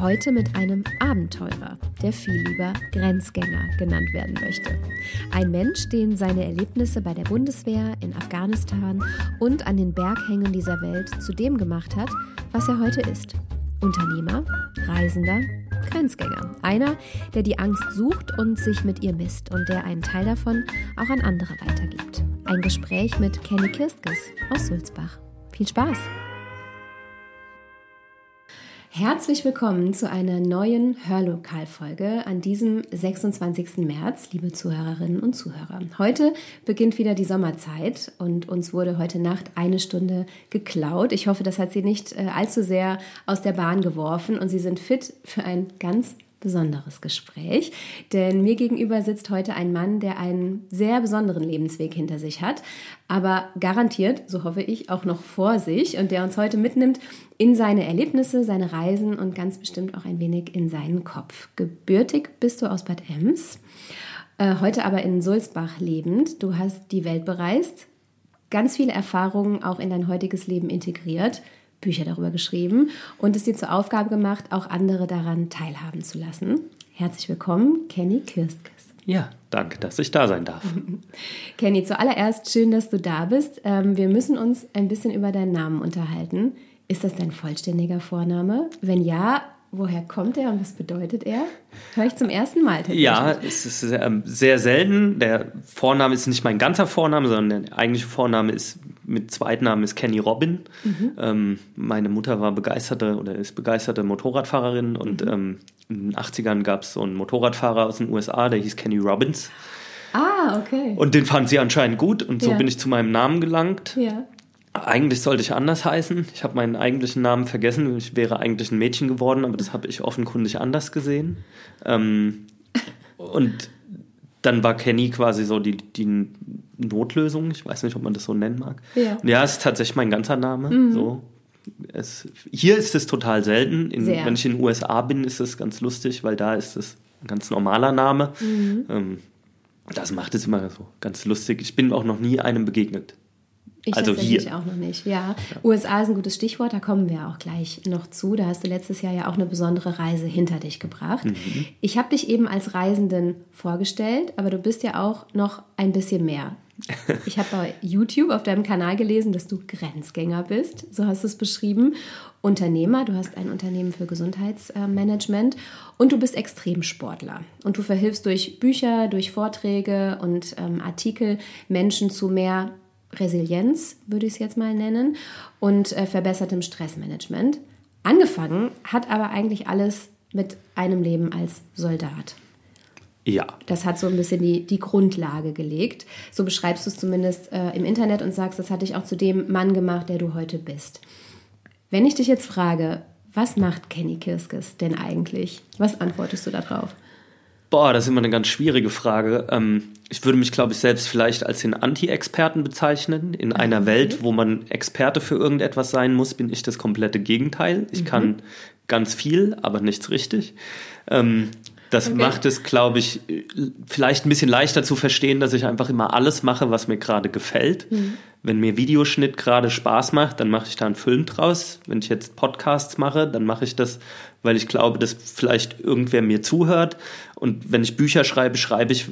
Heute mit einem Abenteurer, der viel lieber Grenzgänger genannt werden möchte. Ein Mensch, den seine Erlebnisse bei der Bundeswehr, in Afghanistan und an den Berghängen dieser Welt zu dem gemacht hat, was er heute ist. Unternehmer, Reisender, Grenzgänger. Einer, der die Angst sucht und sich mit ihr misst und der einen Teil davon auch an andere weitergibt. Ein Gespräch mit Kenny Kirskes aus Sulzbach. Viel Spaß! Herzlich willkommen zu einer neuen Hörlokalfolge an diesem 26. März, liebe Zuhörerinnen und Zuhörer. Heute beginnt wieder die Sommerzeit und uns wurde heute Nacht eine Stunde geklaut. Ich hoffe, das hat Sie nicht äh, allzu sehr aus der Bahn geworfen und Sie sind fit für ein ganz besonderes Gespräch, denn mir gegenüber sitzt heute ein Mann, der einen sehr besonderen Lebensweg hinter sich hat, aber garantiert, so hoffe ich, auch noch vor sich und der uns heute mitnimmt in seine Erlebnisse, seine Reisen und ganz bestimmt auch ein wenig in seinen Kopf. Gebürtig bist du aus Bad Ems, äh, heute aber in Sulzbach lebend. Du hast die Welt bereist, ganz viele Erfahrungen auch in dein heutiges Leben integriert. Bücher darüber geschrieben und es dir zur Aufgabe gemacht, auch andere daran teilhaben zu lassen. Herzlich willkommen, Kenny Kirskes. Ja, danke, dass ich da sein darf. Kenny, zuallererst schön, dass du da bist. Ähm, wir müssen uns ein bisschen über deinen Namen unterhalten. Ist das dein vollständiger Vorname? Wenn ja, Woher kommt er und was bedeutet er? Höre ich zum ersten Mal. Ja, es ist sehr, ähm, sehr, selten. Der Vorname ist nicht mein ganzer Vorname, sondern der eigentliche Vorname ist mit Zweitnamen ist Kenny Robin. Mhm. Ähm, meine Mutter war begeisterte oder ist begeisterte Motorradfahrerin und mhm. ähm, in den 80ern gab es so einen Motorradfahrer aus den USA, der hieß Kenny Robbins. Ah, okay. Und den fand sie anscheinend gut und so ja. bin ich zu meinem Namen gelangt. Ja. Eigentlich sollte ich anders heißen. Ich habe meinen eigentlichen Namen vergessen. Ich wäre eigentlich ein Mädchen geworden, aber das habe ich offenkundig anders gesehen. Ähm, und dann war Kenny quasi so die, die Notlösung. Ich weiß nicht, ob man das so nennen mag. Ja, ja ist tatsächlich mein ganzer Name. Mhm. So. Es, hier ist es total selten. In, wenn ich in den USA bin, ist es ganz lustig, weil da ist es ein ganz normaler Name. Mhm. Ähm, das macht es immer so ganz lustig. Ich bin auch noch nie einem begegnet, ich also hier. auch noch nicht. Ja. ja. USA ist ein gutes Stichwort, da kommen wir auch gleich noch zu. Da hast du letztes Jahr ja auch eine besondere Reise hinter dich gebracht. Mhm. Ich habe dich eben als Reisenden vorgestellt, aber du bist ja auch noch ein bisschen mehr. Ich habe bei YouTube auf deinem Kanal gelesen, dass du Grenzgänger bist, so hast du es beschrieben. Unternehmer, du hast ein Unternehmen für Gesundheitsmanagement und du bist Extremsportler. Und du verhilfst durch Bücher, durch Vorträge und ähm, Artikel Menschen zu mehr Resilienz, würde ich es jetzt mal nennen, und äh, verbessertem Stressmanagement. Angefangen hat aber eigentlich alles mit einem Leben als Soldat. Ja. Das hat so ein bisschen die, die Grundlage gelegt. So beschreibst du es zumindest äh, im Internet und sagst, das hat dich auch zu dem Mann gemacht, der du heute bist. Wenn ich dich jetzt frage, was macht Kenny Kirskes denn eigentlich? Was antwortest du darauf? Boah, das ist immer eine ganz schwierige Frage. Ähm, ich würde mich, glaube ich, selbst vielleicht als den Anti-Experten bezeichnen. In einer Welt, wo man Experte für irgendetwas sein muss, bin ich das komplette Gegenteil. Ich mhm. kann ganz viel, aber nichts richtig. Ähm, das okay. macht es, glaube ich, vielleicht ein bisschen leichter zu verstehen, dass ich einfach immer alles mache, was mir gerade gefällt. Mhm. Wenn mir Videoschnitt gerade Spaß macht, dann mache ich da einen Film draus. Wenn ich jetzt Podcasts mache, dann mache ich das, weil ich glaube, dass vielleicht irgendwer mir zuhört. Und wenn ich Bücher schreibe, schreibe ich,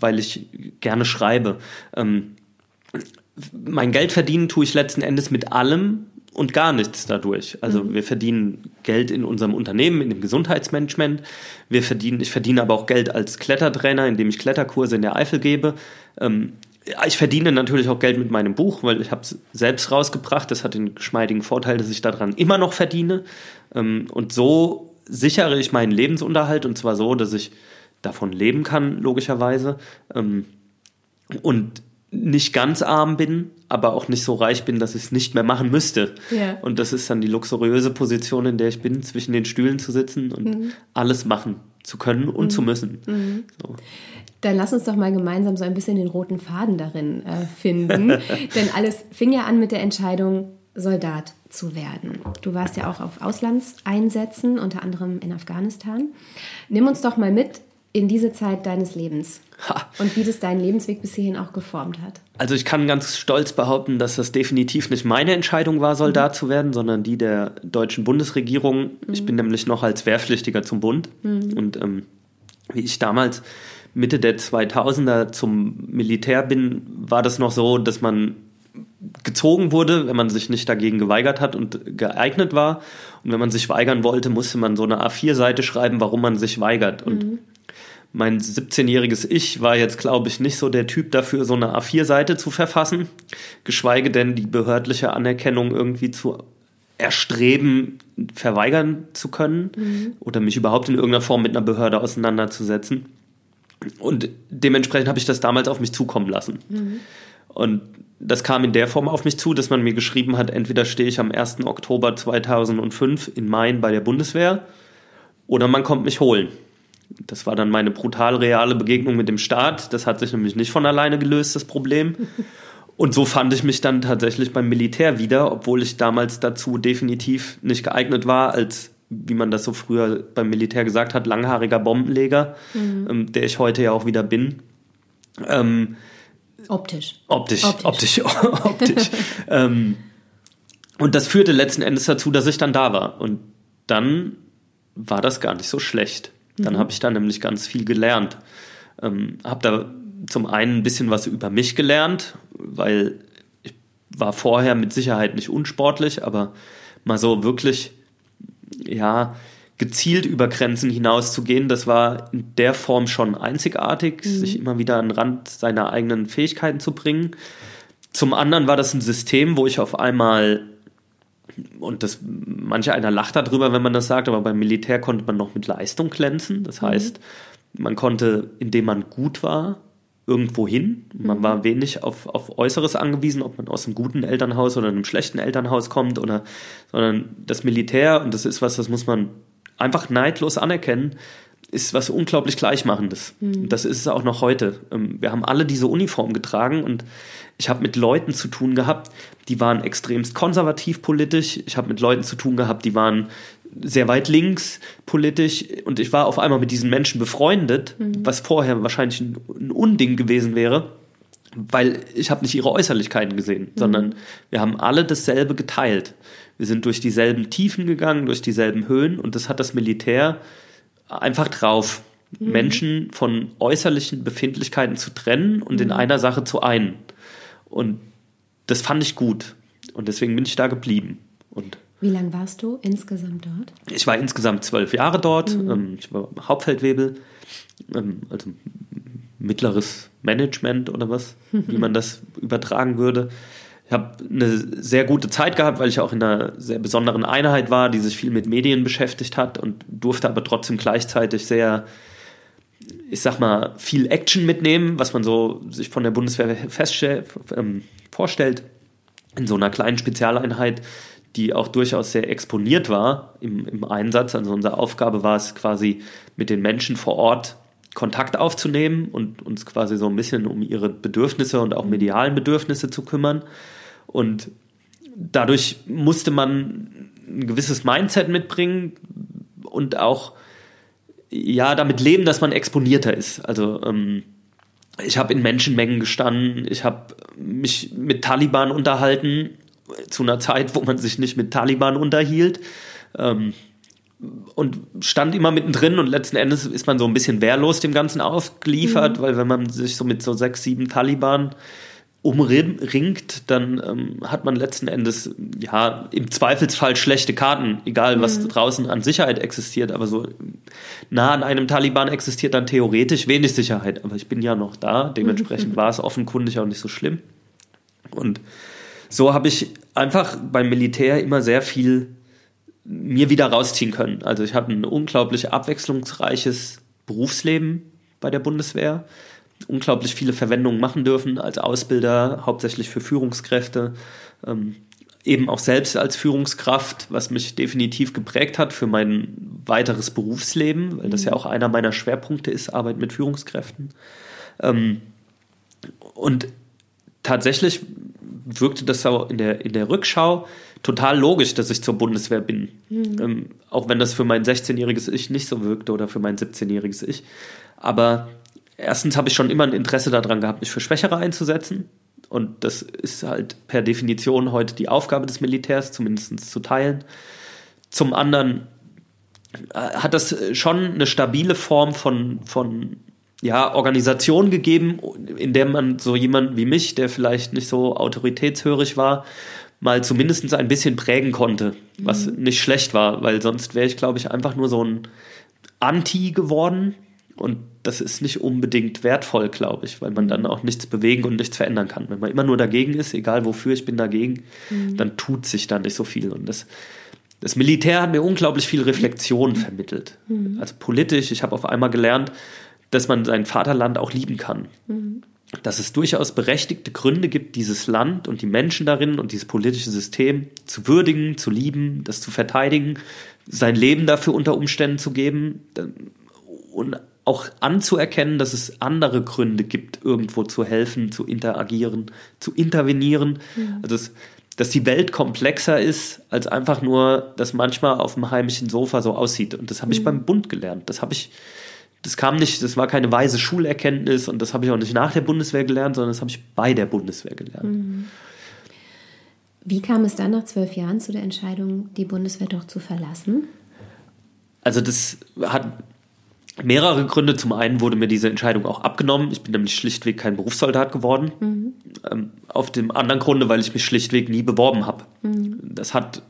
weil ich gerne schreibe. Ähm, mein Geld verdienen tue ich letzten Endes mit allem, und gar nichts dadurch. Also mhm. wir verdienen Geld in unserem Unternehmen, in dem Gesundheitsmanagement. Wir verdienen, ich verdiene aber auch Geld als Klettertrainer, indem ich Kletterkurse in der Eifel gebe. Ähm, ich verdiene natürlich auch Geld mit meinem Buch, weil ich habe es selbst rausgebracht. Das hat den geschmeidigen Vorteil, dass ich daran immer noch verdiene. Ähm, und so sichere ich meinen Lebensunterhalt und zwar so, dass ich davon leben kann, logischerweise. Ähm, und nicht ganz arm bin, aber auch nicht so reich bin, dass ich es nicht mehr machen müsste. Ja. Und das ist dann die luxuriöse Position, in der ich bin, zwischen den Stühlen zu sitzen und mhm. alles machen zu können und mhm. zu müssen. Mhm. So. Dann lass uns doch mal gemeinsam so ein bisschen den roten Faden darin äh, finden. Denn alles fing ja an mit der Entscheidung, Soldat zu werden. Du warst ja auch auf Auslandseinsätzen, unter anderem in Afghanistan. Nimm uns doch mal mit in diese Zeit deines Lebens ha. und wie das deinen Lebensweg bis hierhin auch geformt hat. Also ich kann ganz stolz behaupten, dass das definitiv nicht meine Entscheidung war, Soldat mhm. zu werden, sondern die der deutschen Bundesregierung. Mhm. Ich bin nämlich noch als Wehrpflichtiger zum Bund mhm. und ähm, wie ich damals Mitte der 2000er zum Militär bin, war das noch so, dass man gezogen wurde, wenn man sich nicht dagegen geweigert hat und geeignet war. Und wenn man sich weigern wollte, musste man so eine A4-Seite schreiben, warum man sich weigert. Und mhm mein 17-jähriges Ich war jetzt, glaube ich, nicht so der Typ dafür, so eine A4-Seite zu verfassen, geschweige denn die behördliche Anerkennung irgendwie zu erstreben, verweigern zu können mhm. oder mich überhaupt in irgendeiner Form mit einer Behörde auseinanderzusetzen. Und dementsprechend habe ich das damals auf mich zukommen lassen. Mhm. Und das kam in der Form auf mich zu, dass man mir geschrieben hat, entweder stehe ich am 1. Oktober 2005 in Main bei der Bundeswehr oder man kommt mich holen. Das war dann meine brutal reale Begegnung mit dem Staat. Das hat sich nämlich nicht von alleine gelöst, das Problem. Und so fand ich mich dann tatsächlich beim Militär wieder, obwohl ich damals dazu definitiv nicht geeignet war, als, wie man das so früher beim Militär gesagt hat, langhaariger Bombenleger, mhm. ähm, der ich heute ja auch wieder bin. Ähm, optisch. Optisch, optisch, optisch. optisch. ähm, und das führte letzten Endes dazu, dass ich dann da war. Und dann war das gar nicht so schlecht. Dann mhm. habe ich da nämlich ganz viel gelernt. Ähm, habe da zum einen ein bisschen was über mich gelernt, weil ich war vorher mit Sicherheit nicht unsportlich, aber mal so wirklich, ja, gezielt über Grenzen hinauszugehen, das war in der Form schon einzigartig, mhm. sich immer wieder an den Rand seiner eigenen Fähigkeiten zu bringen. Zum anderen war das ein System, wo ich auf einmal und das, manche einer lacht darüber, wenn man das sagt, aber beim Militär konnte man noch mit Leistung glänzen. Das mhm. heißt, man konnte, indem man gut war, irgendwo hin. Man mhm. war wenig auf, auf Äußeres angewiesen, ob man aus einem guten Elternhaus oder einem schlechten Elternhaus kommt oder, sondern das Militär, und das ist was, das muss man einfach neidlos anerkennen, ist was unglaublich Gleichmachendes. Mhm. Das ist es auch noch heute. Ähm, wir haben alle diese Uniform getragen und ich habe mit Leuten zu tun gehabt, die waren extremst konservativ politisch. Ich habe mit Leuten zu tun gehabt, die waren sehr weit links politisch und ich war auf einmal mit diesen Menschen befreundet, mhm. was vorher wahrscheinlich ein, ein, Unding gewesen wäre, weil ich habe nicht ihre Äußerlichkeiten gesehen, mhm. sondern wir haben alle dasselbe geteilt. Wir sind durch dieselben Tiefen gegangen, durch dieselben Höhen und das hat das Militär einfach drauf, mhm. Menschen von äußerlichen Befindlichkeiten zu trennen und in mhm. einer Sache zu einen. Und das fand ich gut. Und deswegen bin ich da geblieben. Und Wie lange warst du insgesamt dort? Ich war insgesamt zwölf Jahre dort. Mhm. Ähm, ich war Hauptfeldwebel, ähm, also mittleres Management oder was, wie man das übertragen würde. Ich habe eine sehr gute Zeit gehabt, weil ich auch in einer sehr besonderen Einheit war, die sich viel mit Medien beschäftigt hat und durfte aber trotzdem gleichzeitig sehr, ich sag mal, viel Action mitnehmen, was man so sich von der Bundeswehr ähm, vorstellt, in so einer kleinen Spezialeinheit, die auch durchaus sehr exponiert war im, im Einsatz. Also unsere Aufgabe war es quasi mit den Menschen vor Ort Kontakt aufzunehmen und uns quasi so ein bisschen um ihre Bedürfnisse und auch medialen Bedürfnisse zu kümmern. Und dadurch musste man ein gewisses Mindset mitbringen und auch ja damit leben, dass man exponierter ist. Also ähm, ich habe in Menschenmengen gestanden, ich habe mich mit Taliban unterhalten zu einer Zeit, wo man sich nicht mit Taliban unterhielt. Ähm, und stand immer mittendrin und letzten Endes ist man so ein bisschen wehrlos dem Ganzen aufgeliefert, mhm. weil wenn man sich so mit so sechs, sieben Taliban umringt, dann ähm, hat man letzten Endes ja im Zweifelsfall schlechte Karten, egal was mhm. draußen an Sicherheit existiert, aber so nah an einem Taliban existiert dann theoretisch wenig Sicherheit. Aber ich bin ja noch da, dementsprechend war es offenkundig auch nicht so schlimm. Und so habe ich einfach beim Militär immer sehr viel mir wieder rausziehen können. Also ich habe ein unglaublich abwechslungsreiches Berufsleben bei der Bundeswehr unglaublich viele Verwendungen machen dürfen als Ausbilder, hauptsächlich für Führungskräfte. Ähm, eben auch selbst als Führungskraft, was mich definitiv geprägt hat für mein weiteres Berufsleben, weil das ja mhm. auch einer meiner Schwerpunkte ist, Arbeit mit Führungskräften. Ähm, und tatsächlich wirkte das auch in der, in der Rückschau total logisch, dass ich zur Bundeswehr bin. Mhm. Ähm, auch wenn das für mein 16-jähriges Ich nicht so wirkte oder für mein 17-jähriges Ich. Aber erstens habe ich schon immer ein Interesse daran gehabt, mich für Schwächere einzusetzen. Und das ist halt per Definition heute die Aufgabe des Militärs, zumindest zu teilen. Zum anderen äh, hat das schon eine stabile Form von, von ja, Organisation gegeben, in der man so jemanden wie mich, der vielleicht nicht so autoritätshörig war, mal zumindest ein bisschen prägen konnte, was mhm. nicht schlecht war, weil sonst wäre ich, glaube ich, einfach nur so ein Anti geworden. Und das ist nicht unbedingt wertvoll, glaube ich, weil man dann auch nichts bewegen und nichts verändern kann. Wenn man immer nur dagegen ist, egal wofür ich bin dagegen, mhm. dann tut sich da nicht so viel. Und das, das Militär hat mir unglaublich viel Reflexion vermittelt. Mhm. Also politisch, ich habe auf einmal gelernt, dass man sein Vaterland auch lieben kann. Mhm. Dass es durchaus berechtigte Gründe gibt, dieses Land und die Menschen darin und dieses politische System zu würdigen, zu lieben, das zu verteidigen, sein Leben dafür unter Umständen zu geben und auch anzuerkennen, dass es andere Gründe gibt, irgendwo zu helfen, zu interagieren, zu intervenieren. Mhm. Also dass, dass die Welt komplexer ist, als einfach nur, dass manchmal auf dem heimischen Sofa so aussieht. Und das habe ich mhm. beim Bund gelernt. Das habe ich das kam nicht, das war keine weise Schulerkenntnis und das habe ich auch nicht nach der Bundeswehr gelernt, sondern das habe ich bei der Bundeswehr gelernt. Mhm. Wie kam es dann nach zwölf Jahren zu der Entscheidung, die Bundeswehr doch zu verlassen? Also das hat mehrere Gründe. Zum einen wurde mir diese Entscheidung auch abgenommen. Ich bin nämlich schlichtweg kein Berufssoldat geworden. Mhm. Ähm, auf dem anderen Grunde, weil ich mich schlichtweg nie beworben habe. Mhm. Das hat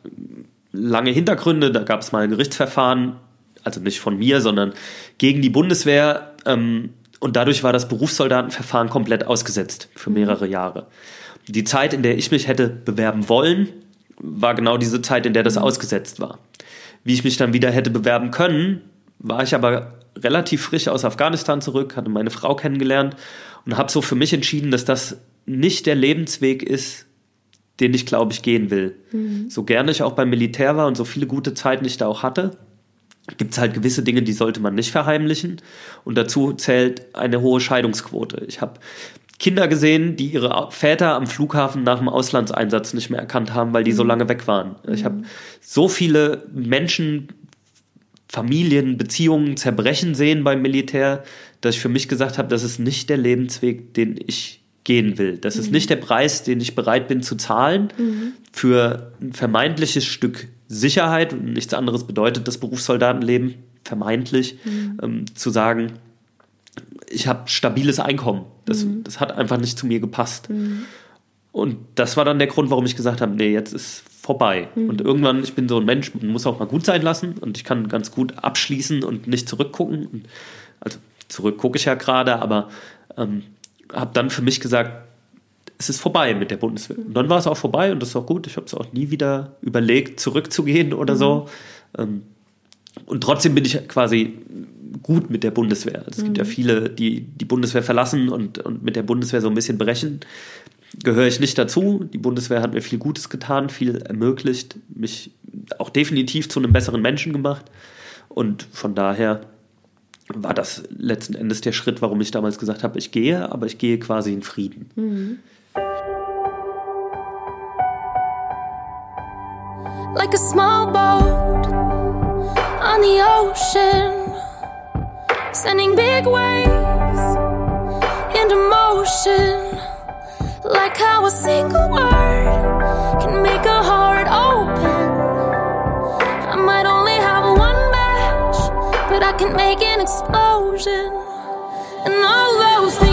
lange Hintergründe. Da gab es mal ein Gerichtsverfahren also nicht von mir, sondern gegen die Bundeswehr. Ähm, und dadurch war das Berufssoldatenverfahren komplett ausgesetzt für mehrere Jahre. Die Zeit, in der ich mich hätte bewerben wollen, war genau diese Zeit, in der das mhm. ausgesetzt war. Wie ich mich dann wieder hätte bewerben können, war ich aber relativ frisch aus Afghanistan zurück, hatte meine Frau kennengelernt und habe so für mich entschieden, dass das nicht der Lebensweg ist, den ich glaube ich gehen will. Mhm. So gerne ich auch beim Militär war und so viele gute Zeiten ich da auch hatte, gibt es halt gewisse Dinge, die sollte man nicht verheimlichen. Und dazu zählt eine hohe Scheidungsquote. Ich habe Kinder gesehen, die ihre Väter am Flughafen nach dem Auslandseinsatz nicht mehr erkannt haben, weil die so mhm. lange weg waren. Ich habe so viele Menschen, Familien, Beziehungen zerbrechen sehen beim Militär, dass ich für mich gesagt habe, das ist nicht der Lebensweg, den ich gehen will. Das mhm. ist nicht der Preis, den ich bereit bin zu zahlen mhm. für ein vermeintliches Stück Sicherheit. Und nichts anderes bedeutet das Berufssoldatenleben vermeintlich, mhm. ähm, zu sagen, ich habe stabiles Einkommen. Das, mhm. das hat einfach nicht zu mir gepasst. Mhm. Und das war dann der Grund, warum ich gesagt habe, nee, jetzt ist vorbei. Mhm. Und irgendwann, ich bin so ein Mensch, man muss auch mal gut sein lassen und ich kann ganz gut abschließen und nicht zurückgucken. Also zurück gucke ich ja gerade, aber ähm, habe dann für mich gesagt, es ist vorbei mit der Bundeswehr. Und dann war es auch vorbei und das ist auch gut. Ich habe es auch nie wieder überlegt, zurückzugehen oder mhm. so. Ähm, und trotzdem bin ich quasi gut mit der Bundeswehr. Es mhm. gibt ja mhm. viele, die die Bundeswehr verlassen und, und mit der Bundeswehr so ein bisschen brechen. Gehöre ich nicht dazu. Die Bundeswehr hat mir viel Gutes getan, viel ermöglicht, mich auch definitiv zu einem besseren Menschen gemacht. Und von daher war das letzten Endes der Schritt, warum ich damals gesagt habe, ich gehe, aber ich gehe quasi in Frieden. Mhm. Like a small boat on the ocean, sending big waves into motion. Like how a single word can make a heart open. I might only have one match, but I can make an explosion. And all those things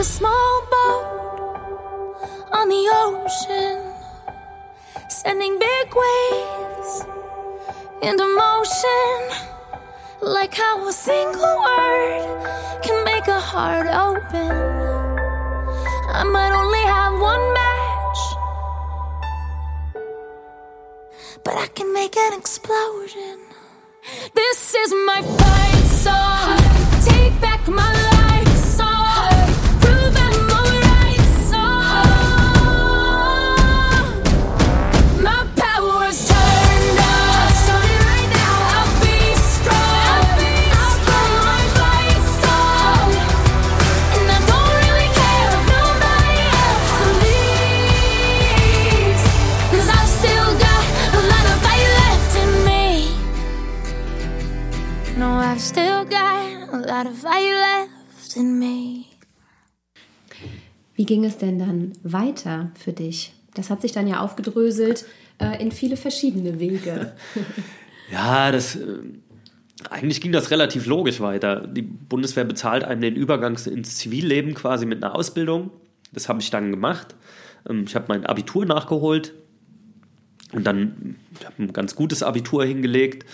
a small boat on the ocean, sending big waves into motion. Like how a single word can make a heart open. I might only have one match, but I can make an explosion. This is my fight song. Take back my life Wie ging es denn dann weiter für dich? Das hat sich dann ja aufgedröselt äh, in viele verschiedene Wege. Ja, das. äh, Eigentlich ging das relativ logisch weiter. Die Bundeswehr bezahlt einem den Übergang ins Zivilleben quasi mit einer Ausbildung. Das habe ich dann gemacht. Ähm, Ich habe mein Abitur nachgeholt und dann ich habe ein ganz gutes Abitur hingelegt.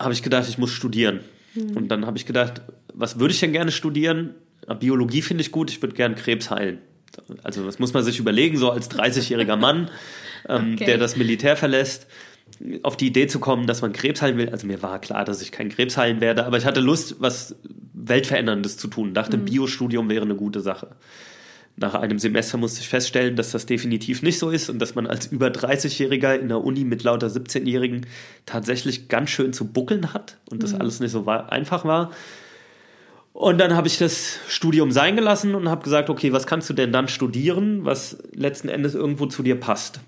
Habe ich gedacht, ich muss studieren. Und dann habe ich gedacht, was würde ich denn gerne studieren? Biologie finde ich gut, ich würde gerne Krebs heilen. Also das muss man sich überlegen, so als 30-jähriger Mann, ähm, Okay. der das Militär verlässt, auf die Idee zu kommen, dass man Krebs heilen will. Also mir war klar, dass ich keinen Krebs heilen werde, aber ich hatte Lust, was Weltveränderndes zu tun. Dachte, Biostudium wäre eine gute Sache. Nach einem Semester musste ich feststellen, dass das definitiv nicht so ist und dass man als über 30-Jähriger in der Uni mit lauter 17-Jährigen tatsächlich ganz schön zu buckeln hat und das alles nicht so einfach war. Und dann habe ich das Studium sein gelassen und habe gesagt, okay, was kannst du denn dann studieren, was letzten Endes irgendwo zu dir passt?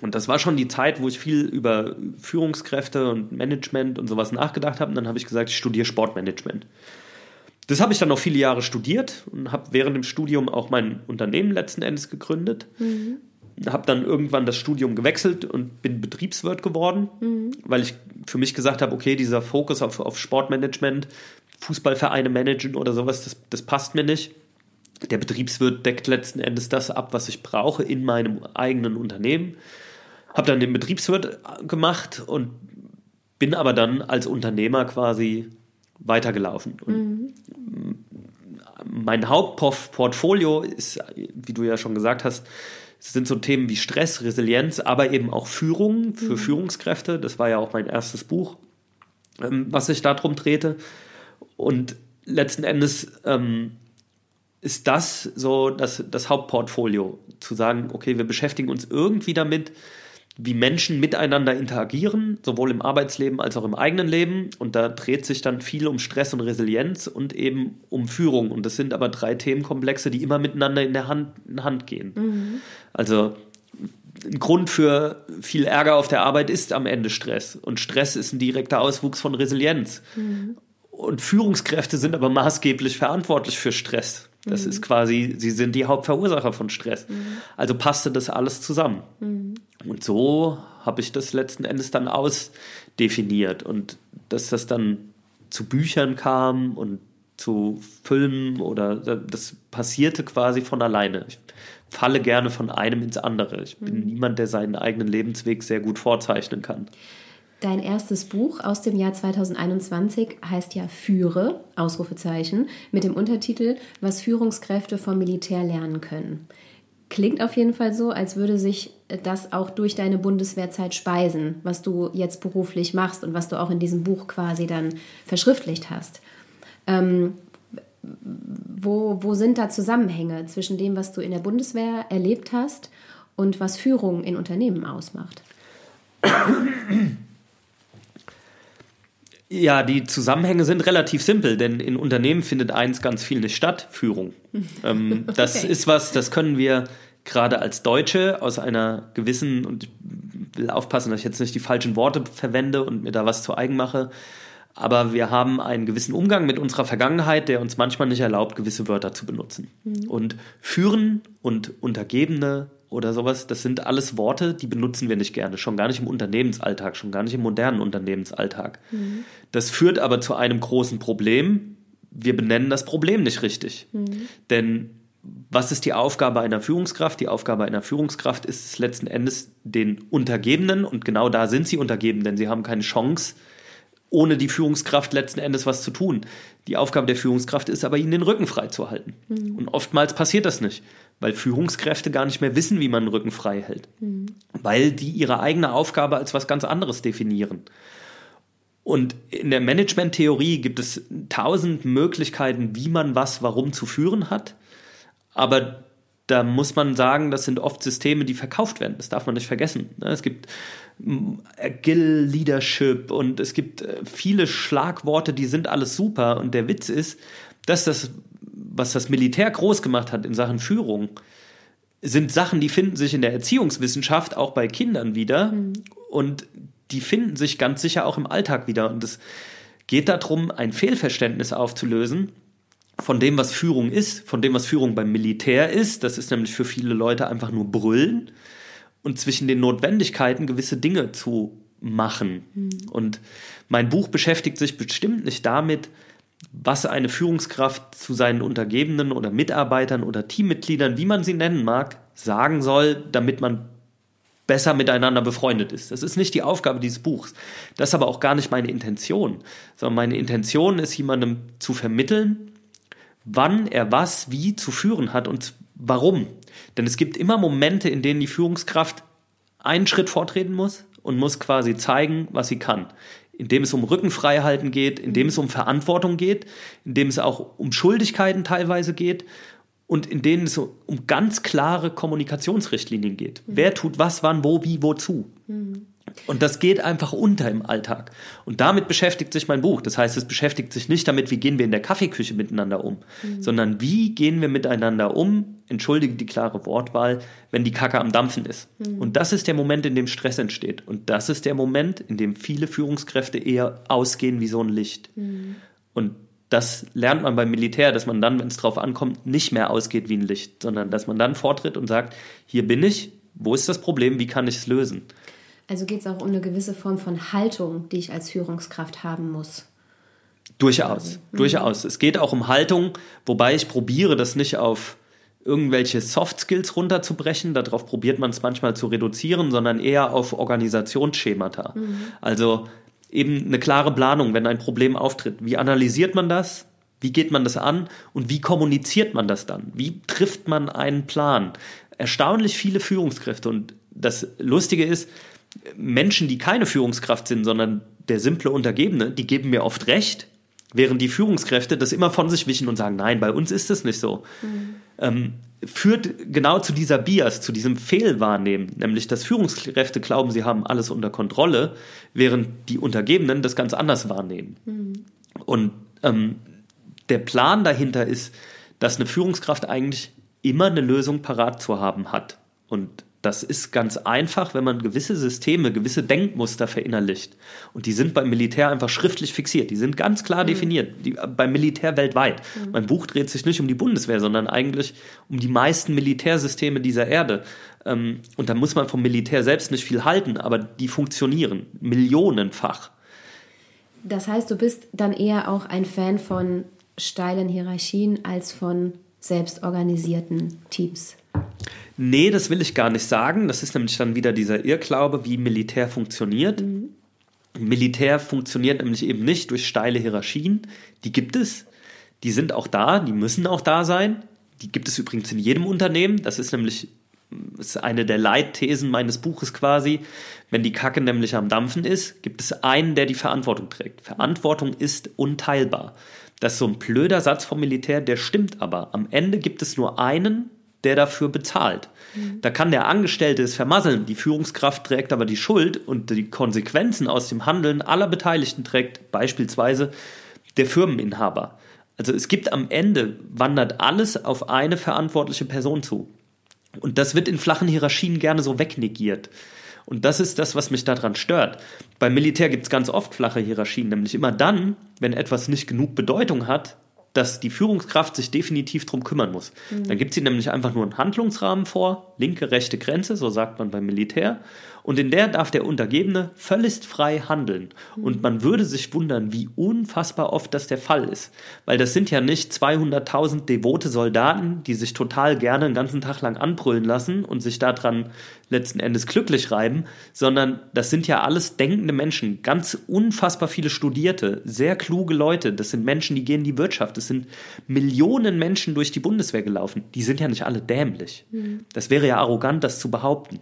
Und das war schon die Zeit, wo ich viel über Führungskräfte und Management und sowas nachgedacht habe. Und dann habe ich gesagt, ich studiere Sportmanagement. Das habe ich dann noch viele Jahre studiert und habe während dem Studium auch mein Unternehmen letzten Endes gegründet. Habe dann irgendwann das Studium gewechselt und bin Betriebswirt geworden, weil ich für mich gesagt habe, okay, dieser Fokus auf, auf Sportmanagement, Fußballvereine managen oder sowas, das, das passt mir nicht. Der Betriebswirt deckt letzten Endes das ab, was ich brauche in meinem eigenen Unternehmen. Habe dann den Betriebswirt gemacht und bin aber dann als Unternehmer quasi weitergelaufen. Und mein Hauptportfolio ist, wie du ja schon gesagt hast, sind so Themen wie Stress, Resilienz, aber eben auch Führung für Führungskräfte. Das war ja auch mein erstes Buch, ähm, was sich darum drehte. Und letzten Endes ähm, ist das so das, das Hauptportfolio, zu sagen, okay, wir beschäftigen uns irgendwie damit, wie Menschen miteinander interagieren, sowohl im Arbeitsleben als auch im eigenen Leben. Und da dreht sich dann viel um Stress und Resilienz und eben um Führung. Und das sind aber drei Themenkomplexe, die immer miteinander in der Hand, in Hand gehen. Also ein Grund für viel Ärger auf der Arbeit ist am Ende Stress. Und Stress ist ein direkter Auswuchs von Resilienz. Und Führungskräfte sind aber maßgeblich verantwortlich für Stress. Das ist quasi, sie sind die Hauptverursacher von Stress. Also passte das alles zusammen. Und so habe ich das letzten Endes dann ausdefiniert. Und dass das dann zu Büchern kam und zu Filmen oder das passierte quasi von alleine. Ich falle gerne von einem ins andere. Ich bin niemand, der seinen eigenen Lebensweg sehr gut vorzeichnen kann. Dein erstes Buch aus dem Jahr 2021 heißt ja Führe, Ausrufezeichen, mit dem Untertitel Was Führungskräfte vom Militär lernen können. Klingt auf jeden Fall so, als würde sich das auch durch deine Bundeswehrzeit speisen, was du jetzt beruflich machst und was du auch in diesem Buch quasi dann verschriftlicht hast. Ähm, wo, wo sind da Zusammenhänge zwischen dem, was du in der Bundeswehr erlebt hast und was Führung in Unternehmen ausmacht? Ja, die Zusammenhänge sind relativ simpel, denn in Unternehmen findet eins ganz viel nicht statt, Führung. ähm, das Okay. ist was, das können wir gerade als Deutsche aus einer gewissen, und ich will aufpassen, dass ich jetzt nicht die falschen Worte verwende und mir da was zu eigen mache, aber wir haben einen gewissen Umgang mit unserer Vergangenheit, der uns manchmal nicht erlaubt, gewisse Wörter zu benutzen. Und führen und Untergebene oder sowas, das sind alles Worte, die benutzen wir nicht gerne, schon gar nicht im Unternehmensalltag, schon gar nicht im modernen Unternehmensalltag. Das führt aber zu einem großen Problem. Wir benennen das Problem nicht richtig. Denn was ist die Aufgabe einer Führungskraft? Die Aufgabe einer Führungskraft ist es letzten Endes den Untergebenen, und genau da sind sie untergeben, denn sie haben keine Chance, ohne die Führungskraft letzten Endes was zu tun. Die Aufgabe der Führungskraft ist aber, ihnen den Rücken frei zu halten. Und oftmals passiert das nicht, weil Führungskräfte gar nicht mehr wissen, wie man den Rücken frei hält, weil die ihre eigene Aufgabe als was ganz anderes definieren. Und in der Management-Theorie gibt es tausend Möglichkeiten, wie man was warum zu führen hat. Aber da muss man sagen, das sind oft Systeme, die verkauft werden. Das darf man nicht vergessen. Es gibt Agile Leadership und es gibt äh, viele Schlagworte, die sind alles super. Und der Witz ist, dass das, was das Militär groß gemacht hat in Sachen Führung, sind Sachen, die finden sich in der Erziehungswissenschaft auch bei Kindern wieder und die finden sich ganz sicher auch im Alltag wieder. Und es geht darum, ein Fehlverständnis aufzulösen von dem, was Führung ist, von dem, was Führung beim Militär ist. Das ist nämlich für viele Leute einfach nur Brüllen und zwischen den Notwendigkeiten gewisse Dinge zu machen. Und mein Buch beschäftigt sich bestimmt nicht damit, was eine Führungskraft zu seinen Untergebenen oder Mitarbeitern oder Teammitgliedern, wie man sie nennen mag, sagen soll, damit man besser miteinander befreundet ist. Das ist nicht die Aufgabe dieses Buchs. Das ist aber auch gar nicht meine Intention, sondern meine Intention ist, jemandem zu vermitteln, wann er was wie zu führen hat und warum. Denn es gibt immer Momente, in denen die Führungskraft einen Schritt vortreten muss und muss quasi zeigen, was sie kann. Indem es um Rückenfreihalten geht, indem es um Verantwortung geht, indem es auch um Schuldigkeiten teilweise geht und in denen es um ganz klare Kommunikationsrichtlinien geht. Wer tut was, wann, wo, wie, wozu. Und das geht einfach unter im Alltag. Und damit beschäftigt sich mein Buch. Das heißt, es beschäftigt sich nicht damit, wie gehen wir in der Kaffeeküche miteinander um, sondern wie gehen wir miteinander um, entschuldige die klare Wortwahl, wenn die Kacke am Dampfen ist. Und das ist der Moment, in dem Stress entsteht. Und das ist der Moment, in dem viele Führungskräfte eher ausgehen wie so ein Licht. Und das lernt man beim Militär, dass man dann, wenn es drauf ankommt, nicht mehr ausgeht wie ein Licht, sondern dass man dann vortritt und sagt, hier bin ich, wo ist das Problem, wie kann ich es lösen? Also geht es auch um eine gewisse Form von Haltung, die ich als Führungskraft haben muss. Durchaus, durchaus. Es geht auch um Haltung, wobei ich probiere, das nicht auf irgendwelche Soft Skills runterzubrechen. Darauf probiert man es manchmal zu reduzieren, sondern eher auf Organisationsschemata. Also eben eine klare Planung, wenn ein Problem auftritt. Wie analysiert man das? Wie geht man das an? Und wie kommuniziert man das dann? Wie trifft man einen Plan? Erstaunlich viele Führungskräfte. Und das Lustige ist, Menschen, die keine Führungskraft sind, sondern der simple Untergebene, die geben mir oft recht, während die Führungskräfte das immer von sich wischen und sagen, nein, bei uns ist es nicht so. Ähm, führt genau zu dieser Bias, zu diesem Fehlwahrnehmen, nämlich dass Führungskräfte glauben, sie haben alles unter Kontrolle, während die Untergebenen das ganz anders wahrnehmen. Und ähm, der Plan dahinter ist, dass eine Führungskraft eigentlich immer eine Lösung parat zu haben hat. Und das ist ganz einfach, wenn man gewisse Systeme, gewisse Denkmuster verinnerlicht. Und die sind beim Militär einfach schriftlich fixiert. Die sind ganz klar definiert. Die, beim Militär weltweit. Mein Buch dreht sich nicht um die Bundeswehr, sondern eigentlich um die meisten Militärsysteme dieser Erde. Ähm, und da muss man vom Militär selbst nicht viel halten, aber die funktionieren millionenfach. Das heißt, du bist dann eher auch ein Fan von steilen Hierarchien als von selbstorganisierten Teams. Nee, das will ich gar nicht sagen. Das ist nämlich dann wieder dieser Irrglaube, wie Militär funktioniert. Militär funktioniert nämlich eben nicht durch steile Hierarchien. Die gibt es. Die sind auch da, die müssen auch da sein. Die gibt es übrigens in jedem Unternehmen. Das ist nämlich ist eine der Leitthesen meines Buches quasi. Wenn die Kacke nämlich am Dampfen ist, gibt es einen, der die Verantwortung trägt. Verantwortung ist unteilbar. Das ist so ein blöder Satz vom Militär, der stimmt aber. Am Ende gibt es nur einen, der dafür bezahlt. Mhm. Da kann der Angestellte es vermasseln, die Führungskraft trägt aber die Schuld und die Konsequenzen aus dem Handeln aller Beteiligten trägt beispielsweise der Firmeninhaber. Also es gibt am Ende, wandert alles auf eine verantwortliche Person zu. Und das wird in flachen Hierarchien gerne so wegnegiert. Und das ist das, was mich daran stört. Beim Militär gibt es ganz oft flache Hierarchien, nämlich immer dann, wenn etwas nicht genug Bedeutung hat, dass die Führungskraft sich definitiv darum kümmern muss. Mhm. Dann gibt sie nämlich einfach nur einen Handlungsrahmen vor, linke, rechte Grenze, so sagt man beim Militär. Und in der darf der Untergebene völlig frei handeln. Und man würde sich wundern, wie unfassbar oft das der Fall ist. Weil das sind ja nicht 200.000 devote Soldaten, die sich total gerne einen ganzen Tag lang anbrüllen lassen und sich daran letzten Endes glücklich reiben, sondern das sind ja alles denkende Menschen, ganz unfassbar viele Studierte, sehr kluge Leute. Das sind Menschen, die gehen in die Wirtschaft. Das sind Millionen Menschen durch die Bundeswehr gelaufen. Die sind ja nicht alle dämlich. Mhm. Das wäre ja arrogant, das zu behaupten.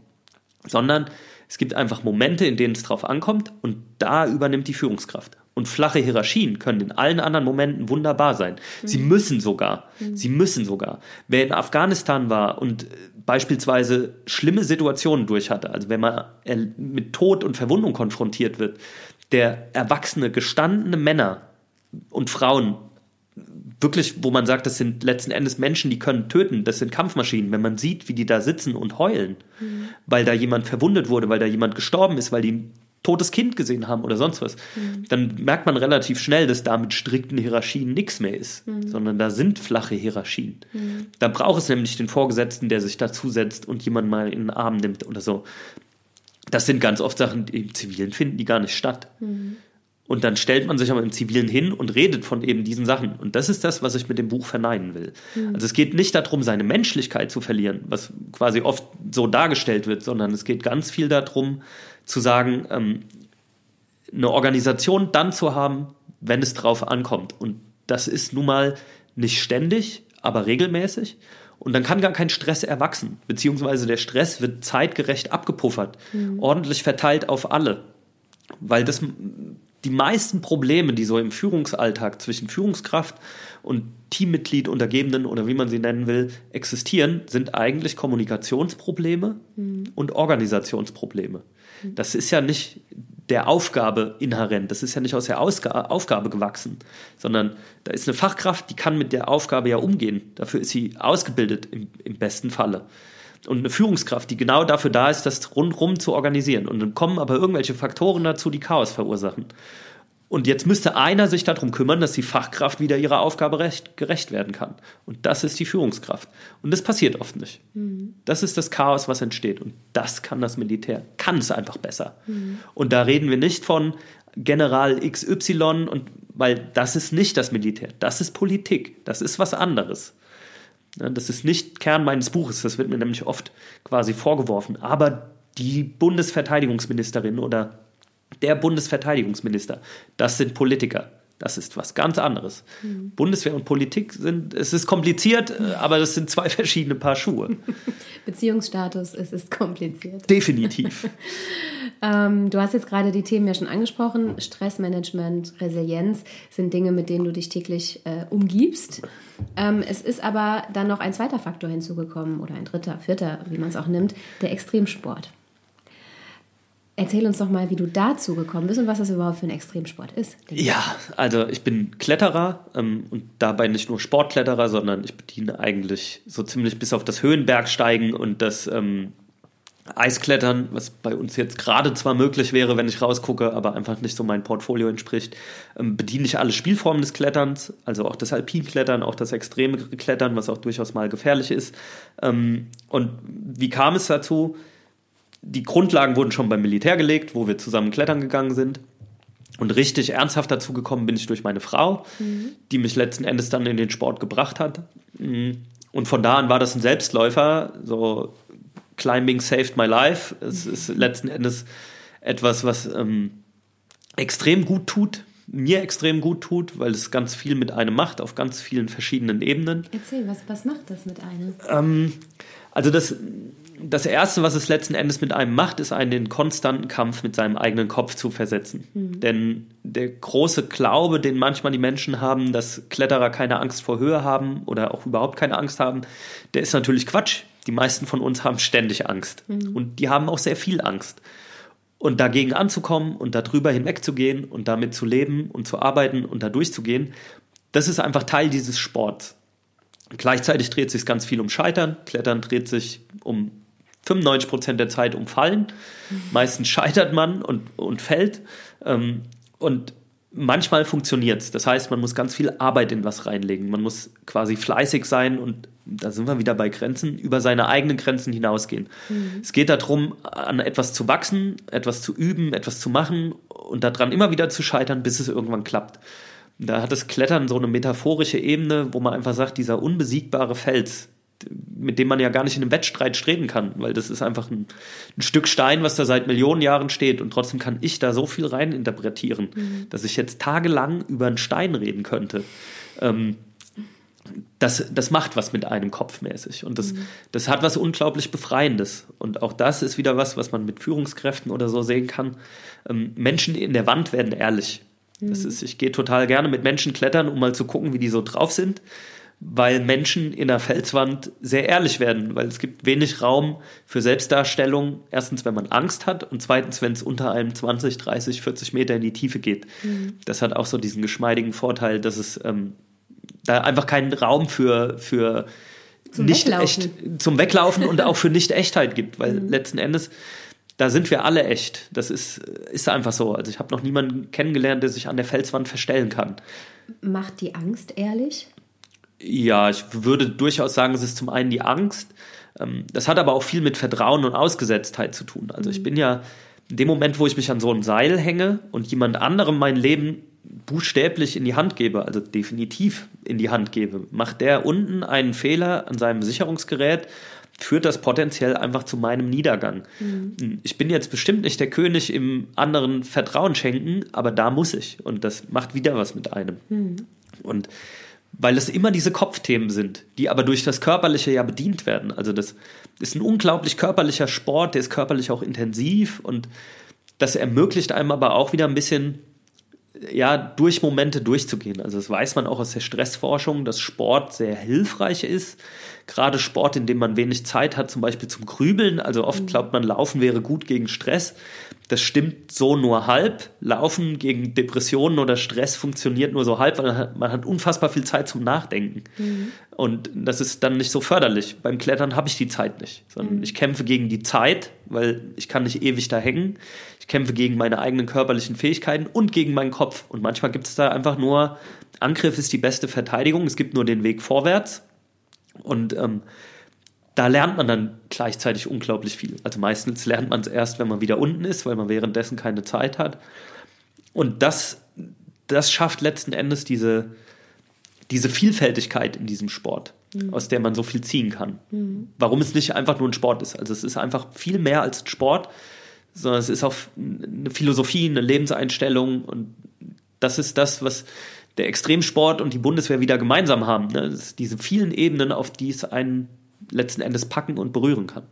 Sondern es gibt einfach Momente, in denen es drauf ankommt und da übernimmt die Führungskraft. Und flache Hierarchien können in allen anderen Momenten wunderbar sein. Mhm. Sie müssen sogar. Mhm. Sie müssen sogar. Wer in Afghanistan war und beispielsweise schlimme Situationen durch hatte, also wenn man mit Tod und Verwundung konfrontiert wird, der erwachsene, gestandene Männer und Frauen wirklich, wo man sagt, das sind letzten Endes Menschen, die können töten, das sind Kampfmaschinen. Wenn man sieht, wie die da sitzen und heulen, mhm. weil da jemand verwundet wurde, weil da jemand gestorben ist, weil die ein totes Kind gesehen haben oder sonst was, mhm. dann merkt man relativ schnell, dass da mit strikten Hierarchien nichts mehr ist, mhm. sondern da sind flache Hierarchien. Mhm. Da braucht es nämlich den Vorgesetzten, der sich dazusetzt und jemand mal in den Arm nimmt oder so. Das sind ganz oft Sachen, die im Zivilen finden die gar nicht statt. Mhm. Und dann stellt man sich aber im Zivilen hin und redet von eben diesen Sachen. Und das ist das, was ich mit dem Buch verneinen will. Mhm. Also es geht nicht darum, seine Menschlichkeit zu verlieren, was quasi oft so dargestellt wird, sondern es geht ganz viel darum, zu sagen, ähm, eine Organisation dann zu haben, wenn es drauf ankommt. Und das ist nun mal nicht ständig, aber regelmäßig. Und dann kann gar kein Stress erwachsen, beziehungsweise der Stress wird zeitgerecht abgepuffert, mhm. ordentlich verteilt auf alle. Weil das die meisten Probleme, die so im Führungsalltag zwischen Führungskraft und Teammitglied, Untergebenen oder wie man sie nennen will, existieren, sind eigentlich Kommunikationsprobleme mhm. und Organisationsprobleme. Mhm. Das ist ja nicht der Aufgabe inhärent, das ist ja nicht aus der Ausga Aufgabe gewachsen, sondern da ist eine Fachkraft, die kann mit der Aufgabe ja umgehen. Dafür ist sie ausgebildet im, im besten Falle und eine Führungskraft, die genau dafür da ist, das rundherum zu organisieren. Und dann kommen aber irgendwelche Faktoren dazu, die Chaos verursachen. Und jetzt müsste einer sich darum kümmern, dass die Fachkraft wieder ihrer Aufgabe recht, gerecht werden kann. Und das ist die Führungskraft. Und das passiert oft nicht. Mhm. Das ist das Chaos, was entsteht. Und das kann das Militär, kann es einfach besser. Mhm. Und da reden wir nicht von General XY, und, weil das ist nicht das Militär. Das ist Politik. Das ist was anderes. Das ist nicht Kern meines Buches, das wird mir nämlich oft quasi vorgeworfen. Aber die Bundesverteidigungsministerin oder der Bundesverteidigungsminister, das sind Politiker. Das ist was ganz anderes. Mhm. Bundeswehr und Politik sind, es ist kompliziert, äh, aber das sind zwei verschiedene Paar Schuhe. Beziehungsstatus, es ist kompliziert. Definitiv. ähm, du hast jetzt gerade die Themen ja schon angesprochen. Stressmanagement, Resilienz sind Dinge, mit denen du dich täglich äh, umgibst. Ähm, es ist aber dann noch ein zweiter Faktor hinzugekommen oder ein dritter, vierter, wie man es auch nimmt, der Extremsport. Erzähl uns doch mal, wie du dazu gekommen bist und was das überhaupt für ein Extremsport ist. Ja, also ich bin Kletterer ähm, und dabei nicht nur Sportkletterer, sondern ich bediene eigentlich so ziemlich bis auf das Höhenbergsteigen und das ähm, Eisklettern, was bei uns jetzt gerade zwar möglich wäre, wenn ich rausgucke, aber einfach nicht so mein Portfolio entspricht, ähm, bediene ich alle Spielformen des Kletterns, also auch das Alpinklettern, auch das extreme Klettern, was auch durchaus mal gefährlich ist. Ähm, und wie kam es dazu? Die Grundlagen wurden schon beim Militär gelegt, wo wir zusammen klettern gegangen sind. Und richtig ernsthaft dazu gekommen bin ich durch meine Frau, mhm. die mich letzten Endes dann in den Sport gebracht hat. Mhm. Und von da an war das ein Selbstläufer. So Climbing saved my life. Es ist letzten Endes etwas, was ähm, extrem gut tut, mir extrem gut tut, weil es ganz viel mit einem macht, auf ganz vielen verschiedenen Ebenen. Erzähl, was, was macht das mit einem? Ähm, also das, das Erste, was es letzten Endes mit einem macht, ist einen den konstanten Kampf mit seinem eigenen Kopf zu versetzen. Denn der große Glaube, den manchmal die Menschen haben, dass Kletterer keine Angst vor Höhe haben oder auch überhaupt keine Angst haben, der ist natürlich Quatsch. Die meisten von uns haben ständig Angst. Und die haben auch sehr viel Angst. Und dagegen anzukommen und darüber hinwegzugehen und damit zu leben und zu arbeiten und da durchzugehen, das ist einfach Teil dieses Sports. Gleichzeitig dreht sich ganz viel um Scheitern. Klettern dreht sich um 95 Prozent der Zeit um Fallen. Meistens scheitert man und, und fällt. Ähm, und manchmal funktioniert es. Das heißt, man muss ganz viel Arbeit in was reinlegen. Man muss quasi fleißig sein und da sind wir wieder bei Grenzen, über seine eigenen Grenzen hinausgehen. Es geht darum, an etwas zu wachsen, etwas zu üben, etwas zu machen und daran immer wieder zu scheitern, bis es irgendwann klappt. Da hat das Klettern so eine metaphorische Ebene, wo man einfach sagt, dieser unbesiegbare Fels, mit dem man ja gar nicht in einem Wettstreit streben kann, weil das ist einfach ein, ein Stück Stein, was da seit Millionen Jahren steht und trotzdem kann ich da so viel rein interpretieren, dass ich jetzt tagelang über einen Stein reden könnte. Ähm, das, das macht was mit einem kopfmäßig und das, das hat was unglaublich Befreiendes. Und auch das ist wieder was, was man mit Führungskräften oder so sehen kann. Ähm, Menschen in der Wand werden ehrlich. Das ist, ich gehe total gerne mit Menschen klettern, um mal zu gucken, wie die so drauf sind, weil Menschen in der Felswand sehr ehrlich werden, weil es gibt wenig Raum für Selbstdarstellung. Erstens, wenn man Angst hat und zweitens, wenn es unter einem 20, 30, 40 Meter in die Tiefe geht. Das hat auch so diesen geschmeidigen Vorteil, dass es ähm, da einfach keinen Raum für, für Zum nicht Weglaufen. echt zum Weglaufen und auch für Nicht-Echtheit gibt, weil letzten Endes da sind wir alle echt. Das ist, ist einfach so. Also ich habe noch niemanden kennengelernt, der sich an der Felswand verstellen kann. Macht die Angst ehrlich? Ja, ich würde durchaus sagen, es ist zum einen die Angst. Ähm, Das hat aber auch viel mit Vertrauen und Ausgesetztheit zu tun. Also ich bin ja in dem Moment, wo ich mich an so ein Seil hänge und jemand anderem mein Leben buchstäblich in die Hand gebe, also definitiv in die Hand gebe, macht der unten einen Fehler an seinem Sicherungsgerät, führt das potenziell einfach zu meinem Niedergang. Ich bin jetzt bestimmt nicht der König im anderen Vertrauen schenken, aber da muss ich. Und das macht wieder was mit einem. Und weil es immer diese Kopfthemen sind, die aber durch das Körperliche ja bedient werden. Also das ist ein unglaublich körperlicher Sport, der ist körperlich auch intensiv und das ermöglicht einem aber auch wieder ein bisschen ja, durch Momente durchzugehen. Also das weiß man auch aus der Stressforschung, dass Sport sehr hilfreich ist. Gerade Sport, in dem man wenig Zeit hat, zum Beispiel zum Grübeln. Also oft glaubt man, Laufen wäre gut gegen Stress. Das stimmt so nur halb. Laufen gegen Depressionen oder Stress funktioniert nur so halb, weil man hat, unfassbar viel Zeit zum Nachdenken. Und das ist dann nicht so förderlich. Beim Klettern habe ich die Zeit nicht, sondern ich kämpfe gegen die Zeit, weil ich kann nicht ewig da hängen. Ich kämpfe gegen meine eigenen körperlichen Fähigkeiten und gegen meinen Kopf. Und manchmal gibt es da einfach nur, Angriff ist die beste Verteidigung, es gibt nur den Weg vorwärts. Und ähm, da lernt man dann gleichzeitig unglaublich viel. Also meistens lernt man es erst, wenn man wieder unten ist, weil man währenddessen keine Zeit hat. Und das, das schafft letzten Endes diese, diese Vielfältigkeit in diesem Sport, aus der man so viel ziehen kann. Warum es nicht einfach nur ein Sport ist. Also es ist einfach viel mehr als ein Sport, sondern es ist auch eine Philosophie, eine Lebenseinstellung und das ist das, was der Extremsport und die Bundeswehr wieder gemeinsam haben. Ne? Diese vielen Ebenen, auf die es einen letzten Endes packen und berühren kann.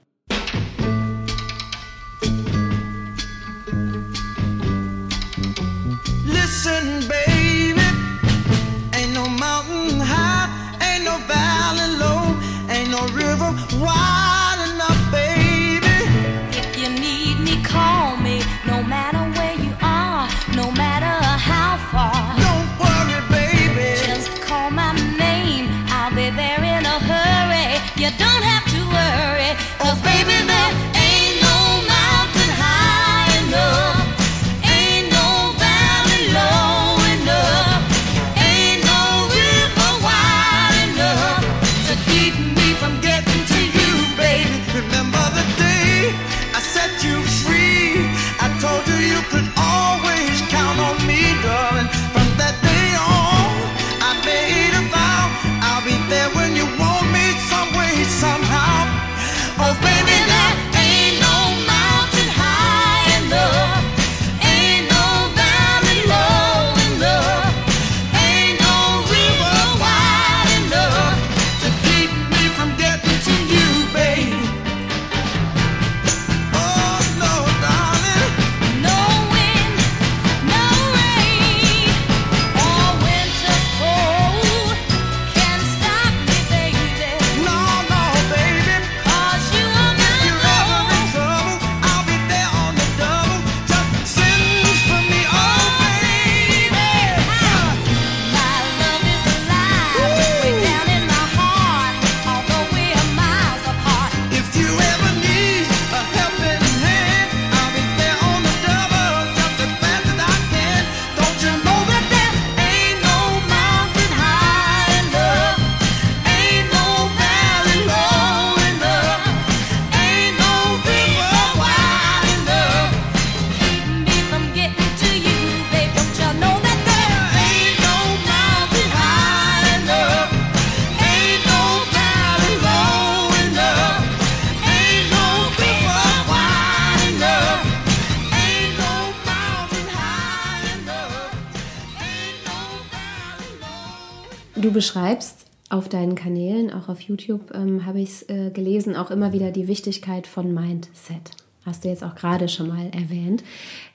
Auf YouTube ähm, habe ich es äh, gelesen, auch immer wieder die Wichtigkeit von Mindset. Hast du jetzt auch gerade schon mal erwähnt.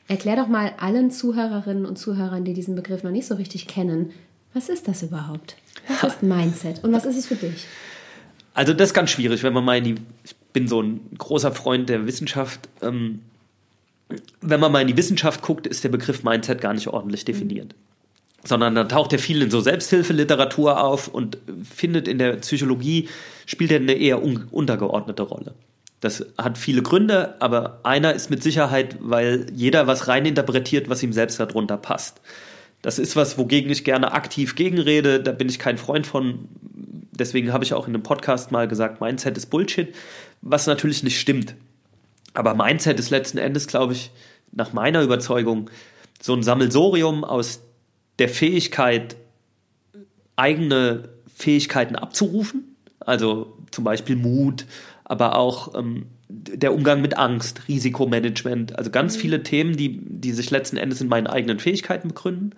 Erklär doch mal allen Zuhörerinnen und Zuhörern, die diesen Begriff noch nicht so richtig kennen, was ist das überhaupt? Was ist Mindset und was ist es für dich? Also das ist ganz schwierig, wenn man mal in die, ich bin so ein großer Freund der Wissenschaft, ähm, wenn man mal in die Wissenschaft guckt, ist der Begriff Mindset gar nicht ordentlich definiert. Sondern da taucht er viel in so Selbsthilfeliteratur auf und findet in der Psychologie, spielt er eine eher un untergeordnete Rolle. Das hat viele Gründe, aber einer ist mit Sicherheit, weil jeder was reininterpretiert, was ihm selbst darunter passt. Das ist was, wogegen ich gerne aktiv gegenrede, da bin ich kein Freund von. Deswegen habe ich auch in einem Podcast mal gesagt, Mindset ist Bullshit, was natürlich nicht stimmt. Aber Mindset ist letzten Endes, glaube ich, nach meiner Überzeugung, so ein Sammelsorium aus der Fähigkeit, eigene Fähigkeiten abzurufen. Also zum Beispiel Mut, aber auch ähm, der Umgang mit Angst, Risikomanagement, also ganz viele Themen, die, die sich letzten Endes in meinen eigenen Fähigkeiten begründen.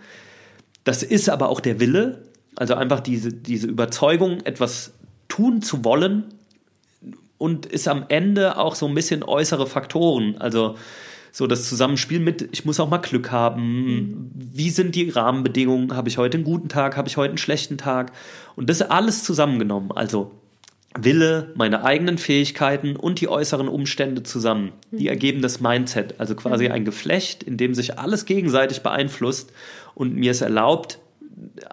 Das ist aber auch der Wille, also einfach diese, diese Überzeugung, etwas tun zu wollen, und ist am Ende auch so ein bisschen äußere Faktoren. Also so das Zusammenspiel mit, ich muss auch mal Glück haben. Wie sind die Rahmenbedingungen? Habe ich heute einen guten Tag? Habe ich heute einen schlechten Tag? Und das alles zusammengenommen. Also Wille, meine eigenen Fähigkeiten und die äußeren Umstände zusammen. Die ergeben das Mindset. Also quasi ein Geflecht, in dem sich alles gegenseitig beeinflusst und mir es erlaubt,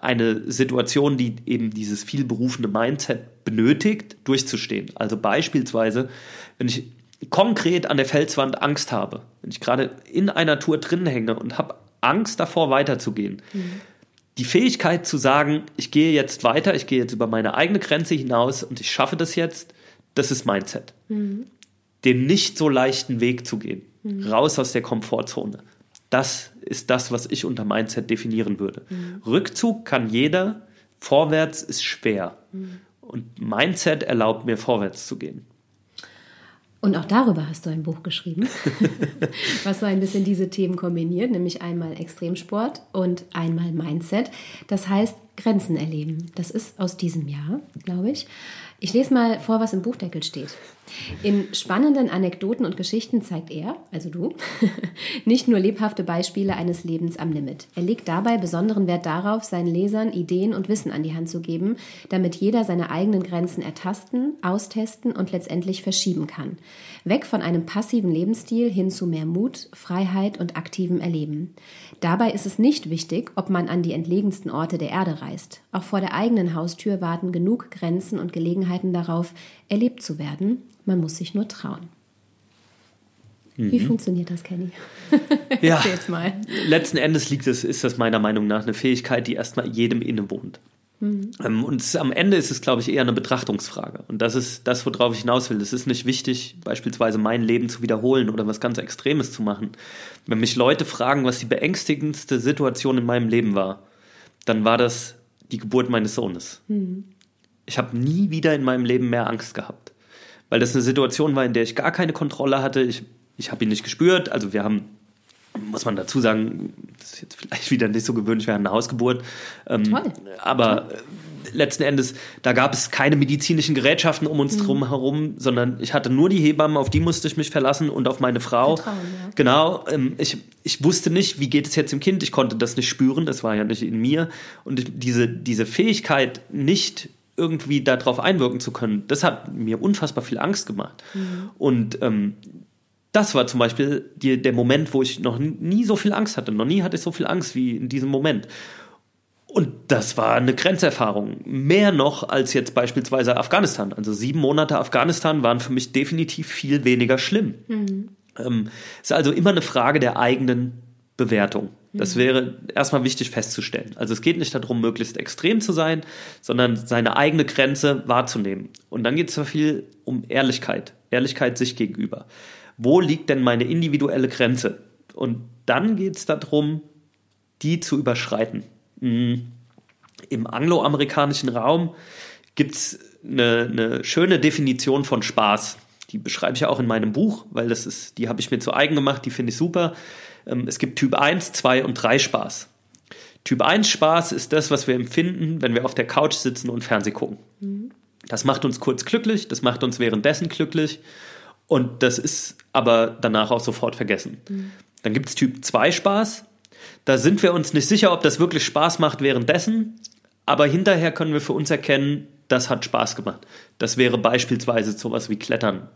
eine Situation, die eben dieses vielberufene Mindset benötigt, durchzustehen. Also beispielsweise, wenn ich konkret an der Felswand Angst habe, wenn ich gerade in einer Tour drin hänge und habe Angst davor weiterzugehen, mhm. die Fähigkeit zu sagen, ich gehe jetzt weiter, ich gehe jetzt über meine eigene Grenze hinaus und ich schaffe das jetzt, das ist Mindset. Mhm. Den nicht so leichten Weg zu gehen, mhm. raus aus der Komfortzone. Das ist das, was ich unter Mindset definieren würde. Mhm. Rückzug kann jeder, vorwärts ist schwer. Mhm. Und Mindset erlaubt mir, vorwärts zu gehen. Und auch darüber hast du ein Buch geschrieben, was so ein bisschen diese Themen kombiniert, nämlich einmal Extremsport und einmal Mindset. Das heißt Grenzen erleben. Das ist aus diesem Jahr, glaube ich. Ich lese mal vor, was im Buchdeckel steht. In spannenden Anekdoten und Geschichten zeigt er, also du, nicht nur lebhafte Beispiele eines Lebens am Limit. Er legt dabei besonderen Wert darauf, seinen Lesern Ideen und Wissen an die Hand zu geben, damit jeder seine eigenen Grenzen ertasten, austesten und letztendlich verschieben kann. Weg von einem passiven Lebensstil hin zu mehr Mut, Freiheit und aktivem Erleben. Dabei ist es nicht wichtig, ob man an die entlegensten Orte der Erde reist. Auch vor der eigenen Haustür warten genug Grenzen und Gelegenheiten darauf, erlebt zu werden. Man muss sich nur trauen. Wie Mhm. funktioniert das, Kenny? Ja, Erzähl's mal. letzten Endes liegt es, ist das meiner Meinung nach eine Fähigkeit, die erstmal jedem innewohnt. Ähm, und es, am Ende ist es, glaube ich, eher eine Betrachtungsfrage. Und das ist das, worauf ich hinaus will. Es ist nicht wichtig, beispielsweise mein Leben zu wiederholen oder was ganz Extremes zu machen. Wenn mich Leute fragen, was die beängstigendste Situation in meinem Leben war, dann war das die Geburt meines Sohnes. Ich habe nie wieder in meinem Leben mehr Angst gehabt. Weil das eine Situation war, in der ich gar keine Kontrolle hatte. Ich, ich habe ihn nicht gespürt. Also wir haben, muss man dazu sagen, das ist jetzt vielleicht wieder nicht so gewöhnlich, wir haben eine Hausgeburt. Ähm, Toll. Aber äh, letzten Endes, da gab es keine medizinischen Gerätschaften um uns drum herum, sondern ich hatte nur die Hebammen, auf die musste ich mich verlassen und auf meine Frau. Vertrauen, ja. Genau, ähm, ich, ich wusste nicht, wie geht es jetzt dem Kind, ich konnte das nicht spüren, das war ja nicht in mir. Und ich- diese, diese Fähigkeit, nicht irgendwie darauf einwirken zu können, das hat mir unfassbar viel Angst gemacht. Und ähm, das war zum Beispiel die, der Moment, wo ich noch nie so viel Angst hatte. Noch nie hatte ich so viel Angst wie in diesem Moment. Und das war eine Grenzerfahrung. Mehr noch als jetzt beispielsweise Afghanistan. Also sieben Monate Afghanistan waren für mich definitiv viel weniger schlimm. Ähm, ist also immer eine Frage der eigenen Bewertung. Das wäre erstmal wichtig festzustellen. Also es geht nicht darum, möglichst extrem zu sein, sondern seine eigene Grenze wahrzunehmen. Und dann geht es zwar viel um Ehrlichkeit, Ehrlichkeit sich gegenüber. Wo liegt denn meine individuelle Grenze? Und dann geht es darum, die zu überschreiten. Mm. Im angloamerikanischen Raum gibt es eine, eine schöne Definition von Spaß. Die beschreibe ich auch in meinem Buch, weil das ist, die habe ich mir zu eigen gemacht, die finde ich super. Ähm, Es gibt Typ 1, 2 und 3 Spaß. Typ 1 Spaß ist das, was wir empfinden, wenn wir auf der Couch sitzen und Fernseh gucken. Das macht uns kurz glücklich, das macht uns währenddessen glücklich und das ist aber danach auch sofort vergessen. Dann gibt es Typ 2 Spaß. Da sind wir uns nicht sicher, ob das wirklich Spaß macht währenddessen, aber hinterher können wir für uns erkennen, das hat Spaß gemacht. Das wäre beispielsweise sowas wie Klettern.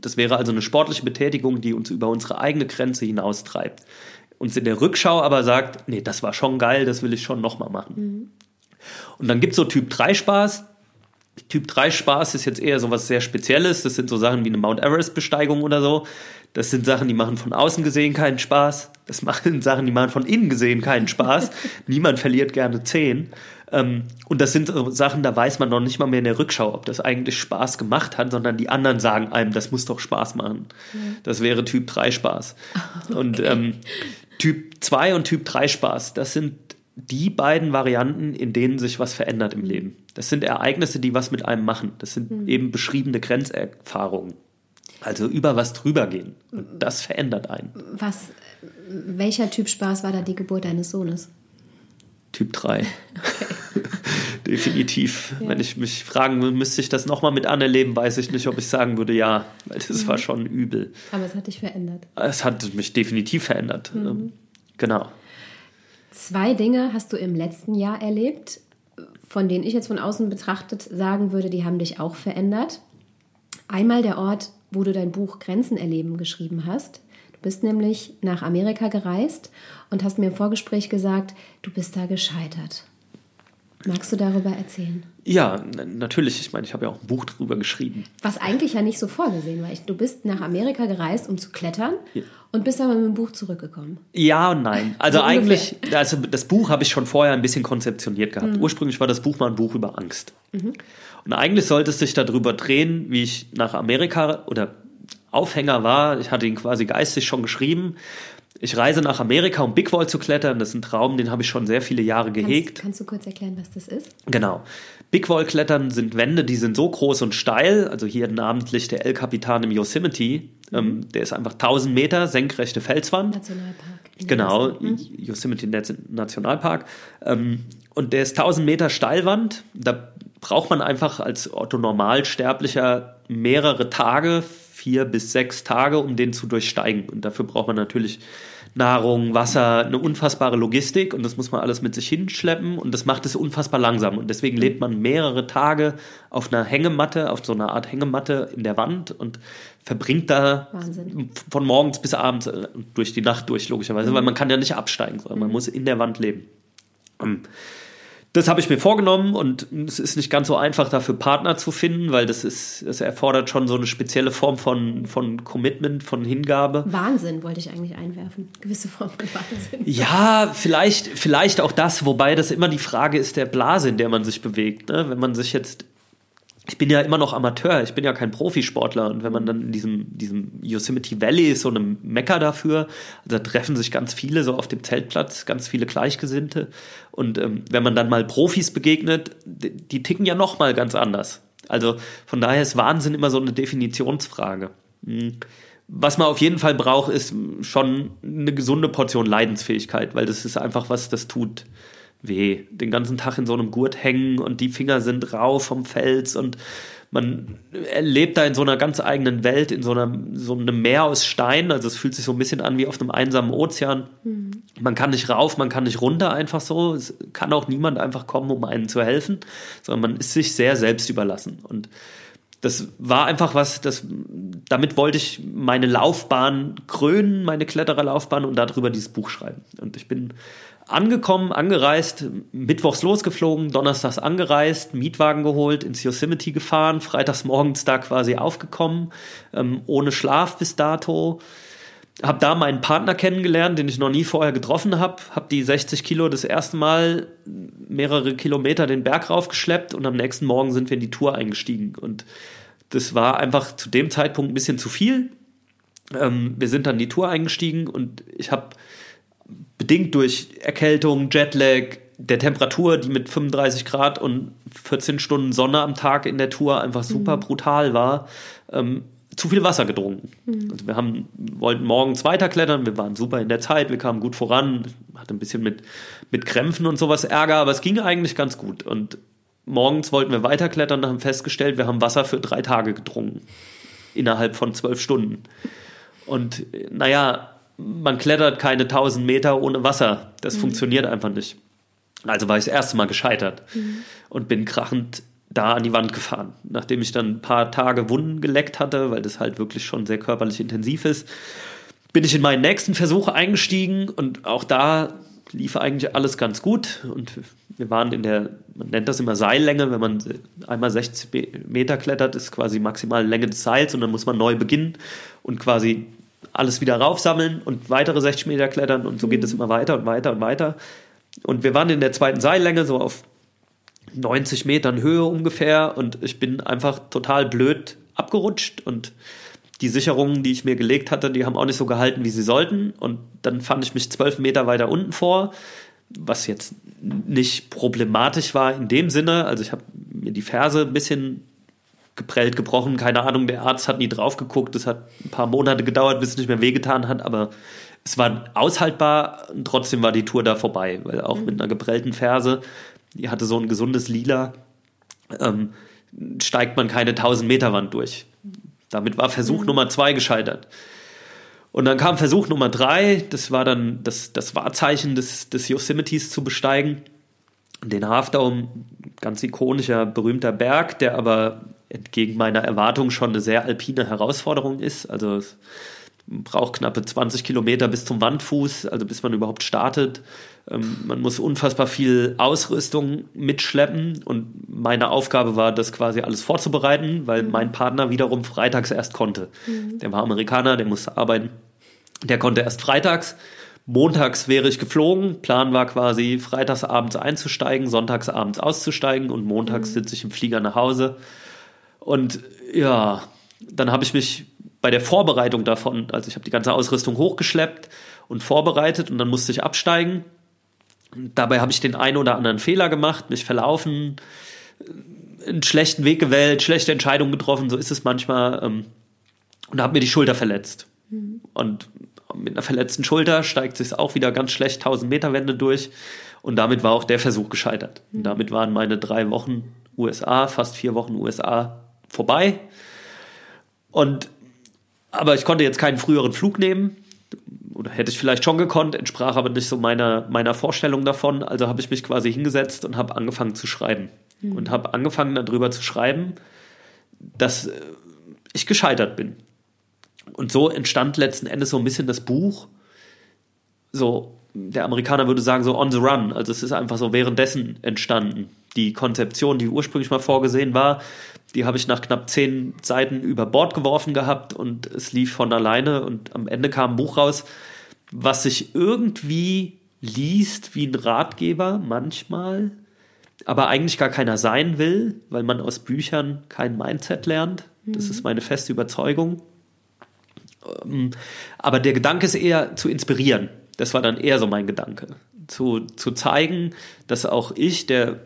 Das wäre also eine sportliche Betätigung, die uns über unsere eigene Grenze hinaustreibt. Uns in der Rückschau aber sagt, nee, das war schon geil, das will ich schon nochmal machen. Und dann gibt es so Typ 3 Spaß. Typ 3 Spaß ist jetzt eher so was sehr Spezielles. Das sind so Sachen wie eine Mount Everest-Besteigung oder so. Das sind Sachen, die machen von außen gesehen keinen Spaß. Das machen Sachen, die machen von innen gesehen keinen Spaß. Niemand verliert gerne 10. Ähm, und das sind so Sachen, da weiß man noch nicht mal mehr in der Rückschau, ob das eigentlich Spaß gemacht hat, sondern die anderen sagen einem, das muss doch Spaß machen. Das wäre Typ 3 Spaß. Und ähm, Typ 2 und Typ 3 Spaß, das sind die beiden Varianten, in denen sich was verändert im Leben. Das sind Ereignisse, die was mit einem machen. Das sind eben beschriebene Grenzerfahrungen. Also über was drüber gehen. Und das verändert einen. Was, welcher Typ Spaß war da die Geburt deines Sohnes? Typ 3. Definitiv. Wenn ich mich fragen würde, müsste ich das nochmal mit anerleben, weiß ich nicht, ob ich sagen würde, ja, weil das war schon übel. Aber es hat dich verändert. Es hat mich definitiv verändert. Ähm, Genau. Zwei Dinge hast du im letzten Jahr erlebt, von denen ich jetzt von außen betrachtet sagen würde, die haben dich auch verändert. Einmal der Ort, wo du dein Buch Grenzen erleben geschrieben hast. Du bist nämlich nach Amerika gereist und hast mir im Vorgespräch gesagt, du bist da gescheitert. Magst du darüber erzählen? Ja, natürlich. Ich meine, ich habe ja auch ein Buch drüber geschrieben. Was eigentlich ja nicht so vorgesehen war. Du bist nach Amerika gereist, um zu klettern und bist aber mit dem Buch zurückgekommen. Ja und nein. Also So eigentlich, also das Buch habe ich schon vorher ein bisschen konzeptioniert gehabt. Ursprünglich war das Buch mal ein Buch über Angst. Und eigentlich sollte es sich darüber drehen, wie ich nach Amerika oder Aufhänger war. Ich hatte ihn quasi geistig schon geschrieben. Ich reise nach Amerika, um Big Wall zu klettern. Das ist ein Traum, den habe ich schon sehr viele Jahre gehegt. Kannst, kannst du kurz erklären, was das ist? Genau. Big Wall Klettern sind Wände, die sind so groß und steil. Also hier namentlich der El Capitan im Yosemite. Ähm, der ist einfach 1000 Meter senkrechte Felswand. Nationalpark. Genau, USA. Yosemite Nat- Nationalpark. Ähm, und der ist 1000 Meter Steilwand. Da braucht man einfach als Otto Normalsterblicher mehrere Tage, vier bis sechs Tage, um den zu durchsteigen. Und dafür braucht man natürlich Nahrung, Wasser, eine unfassbare Logistik und das muss man alles mit sich hinschleppen und das macht es unfassbar langsam. Und deswegen lebt man mehrere Tage auf einer Hängematte, auf so einer Art Hängematte in der Wand und verbringt da Wahnsinn. von morgens bis abends äh, durch die Nacht durch, logischerweise, weil man kann ja nicht absteigen, sondern man muss in der Wand leben. Das habe ich mir vorgenommen und es ist nicht ganz so einfach, dafür Partner zu finden, weil das ist, das erfordert schon so eine spezielle Form von, von Commitment, von Hingabe. Wahnsinn wollte ich eigentlich einwerfen. Gewisse Form von Wahnsinn. Ja, vielleicht, vielleicht auch das, wobei das immer die Frage ist der Blase, in der man sich bewegt. Ne? Wenn man sich jetzt, ich bin ja immer noch Amateur, ich bin ja kein Profisportler und wenn man dann in diesem, diesem Yosemite Valley ist, so einem Mecker dafür, also da treffen sich ganz viele so auf dem Zeltplatz, ganz viele Gleichgesinnte und ähm, wenn man dann mal Profis begegnet, die, ticken ja noch mal ganz anders. Also von daher ist Wahnsinn immer so eine Definitionsfrage. Hm. Was man auf jeden Fall braucht, ist schon eine gesunde Portion Leidensfähigkeit, weil das ist einfach was, das tut weh. Den ganzen Tag in so einem Gurt hängen und die Finger sind rau vom Fels und man erlebt da in so einer ganz eigenen Welt, in so, einer, so einem Meer aus Stein. Also es fühlt sich so ein bisschen an wie auf einem einsamen Ozean. Man kann nicht rauf, man kann nicht runter einfach so. Es kann auch niemand einfach kommen, um einen zu helfen, sondern man ist sich sehr selbst überlassen. Und das war einfach was, das, damit wollte ich meine Laufbahn krönen, meine Klettererlaufbahn und darüber dieses Buch schreiben. Und ich bin angekommen, angereist, mittwochs losgeflogen, donnerstags angereist, Mietwagen geholt, ins Yosemite gefahren, freitags morgens da quasi aufgekommen, ähm, ohne Schlaf bis dato. Hab da meinen Partner kennengelernt, den ich noch nie vorher getroffen habe. Hab die 60 Kilo das erste Mal mehrere Kilometer den Berg raufgeschleppt und am nächsten Morgen sind wir in die Tour eingestiegen. Und das war einfach zu dem Zeitpunkt ein bisschen zu viel. Ähm, wir sind dann in die Tour eingestiegen und ich habe bedingt durch Erkältung, Jetlag, der Temperatur, die mit 35 Grad und 14 Stunden Sonne am Tag in der Tour einfach super brutal war, ähm, zu viel Wasser getrunken. Also wir haben, wollten morgens weiterklettern, wir waren super in der Zeit, wir kamen gut voran, hatte ein bisschen mit, mit Krämpfen und sowas Ärger, aber es ging eigentlich ganz gut. Und morgens wollten wir weiterklettern und haben festgestellt, wir haben Wasser für drei Tage getrunken. Innerhalb von zwölf Stunden. Und äh, naja, man klettert keine 1000 Meter ohne Wasser. Das funktioniert einfach nicht. Also war ich das erste Mal gescheitert und bin krachend da an die Wand gefahren. Nachdem ich dann ein paar Tage Wunden geleckt hatte, weil das halt wirklich schon sehr körperlich intensiv ist, bin ich in meinen nächsten Versuch eingestiegen und auch da lief eigentlich alles ganz gut. Und wir waren in der, man nennt das immer Seillänge, wenn man einmal 60 Me- Meter klettert, ist quasi maximale Länge des Seils und dann muss man neu beginnen und quasi alles wieder raufsammeln und weitere 60 Meter klettern und so geht es immer weiter und weiter und weiter. Und wir waren in der zweiten Seillänge, so auf 90 Metern Höhe ungefähr und ich bin einfach total blöd abgerutscht und die Sicherungen, die ich mir gelegt hatte, die haben auch nicht so gehalten, wie sie sollten. Und dann fand ich mich zwölf Meter weiter unten vor, was jetzt nicht problematisch war in dem Sinne, also ich habe mir die Ferse ein bisschen geprellt, gebrochen, keine Ahnung, der Arzt hat nie drauf geguckt, es hat ein paar Monate gedauert, bis es nicht mehr wehgetan hat, aber es war aushaltbar und trotzdem war die Tour da vorbei, weil auch mit einer geprellten Ferse, die hatte so ein gesundes Lila, ähm, steigt man keine 1000 Meter Wand durch. Damit war Versuch Nummer zwei gescheitert. Und dann kam Versuch Nummer drei, das war dann das, das Wahrzeichen des, des Yosemites zu besteigen. Den Halfdome, ganz ikonischer, berühmter Berg, der aber entgegen meiner Erwartung schon eine sehr alpine Herausforderung ist. Also es braucht knappe 20 Kilometer bis zum Wandfuß, also bis man überhaupt startet. Ähm, man muss unfassbar viel Ausrüstung mitschleppen und meine Aufgabe war, das quasi alles vorzubereiten, weil mein Partner wiederum freitags erst konnte. Der war Amerikaner, der musste arbeiten. Der konnte erst freitags. Montags wäre ich geflogen. Plan war quasi, freitags abends einzusteigen, sonntags abends auszusteigen und montags sitze ich im Flieger nach Hause. Und ja, dann habe ich mich bei der Vorbereitung davon, also ich habe die ganze Ausrüstung hochgeschleppt und vorbereitet und dann musste ich absteigen. Dabei habe ich den einen oder anderen Fehler gemacht, mich verlaufen, einen schlechten Weg gewählt, schlechte Entscheidungen getroffen, so ist es manchmal. ähm, Und habe mir die Schulter verletzt. Und mit einer verletzten Schulter steigt es auch wieder ganz schlecht 1000 Meter Wände durch. Und damit war auch der Versuch gescheitert. Und damit waren meine drei Wochen USA, fast vier Wochen USA vorbei. Und aber ich konnte jetzt keinen früheren Flug nehmen. Oder hätte ich vielleicht schon gekonnt, entsprach aber nicht so meiner, meiner Vorstellung davon. Also habe ich mich quasi hingesetzt und habe angefangen zu schreiben. Und habe angefangen darüber zu schreiben, dass äh, ich gescheitert bin. Und so entstand letzten Endes so ein bisschen das Buch. So, der Amerikaner würde sagen, so on the run. Also es ist einfach so währenddessen entstanden. Die Konzeption, die ursprünglich mal vorgesehen war, die habe ich nach knapp zehn Seiten über Bord geworfen gehabt und es lief von alleine und am Ende kam ein Buch raus, was sich irgendwie liest wie ein Ratgeber manchmal, aber eigentlich gar keiner sein will, weil man aus Büchern kein Mindset lernt. Das ist meine feste Überzeugung. Ähm, Aber der Gedanke ist eher zu inspirieren. Das war dann eher so mein Gedanke. Zu, zu zeigen, dass auch ich, der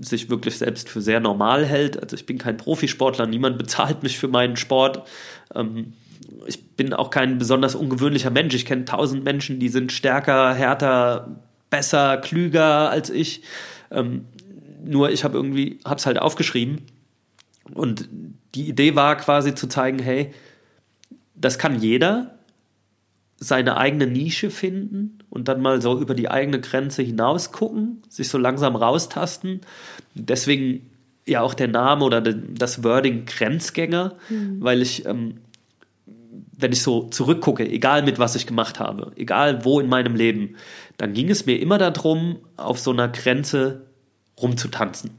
sich wirklich selbst für sehr normal hält, also ich bin kein Profisportler, niemand bezahlt mich für meinen Sport. Ähm, ich bin auch kein besonders ungewöhnlicher Mensch. Ich kenne tausend Menschen, die sind stärker, härter, besser, klüger als ich. Ähm, nur ich habe irgendwie, habe es halt aufgeschrieben. Und die Idee war quasi zu zeigen, hey, das kann jeder seine eigene Nische finden und dann mal so über die eigene Grenze hinaus gucken, sich so langsam raustasten. Deswegen ja auch der Name oder de- das Wording Grenzgänger, weil ich, ähm, wenn ich so zurückgucke, egal mit was ich gemacht habe, egal wo in meinem Leben, dann ging es mir immer darum, auf so einer Grenze rumzutanzen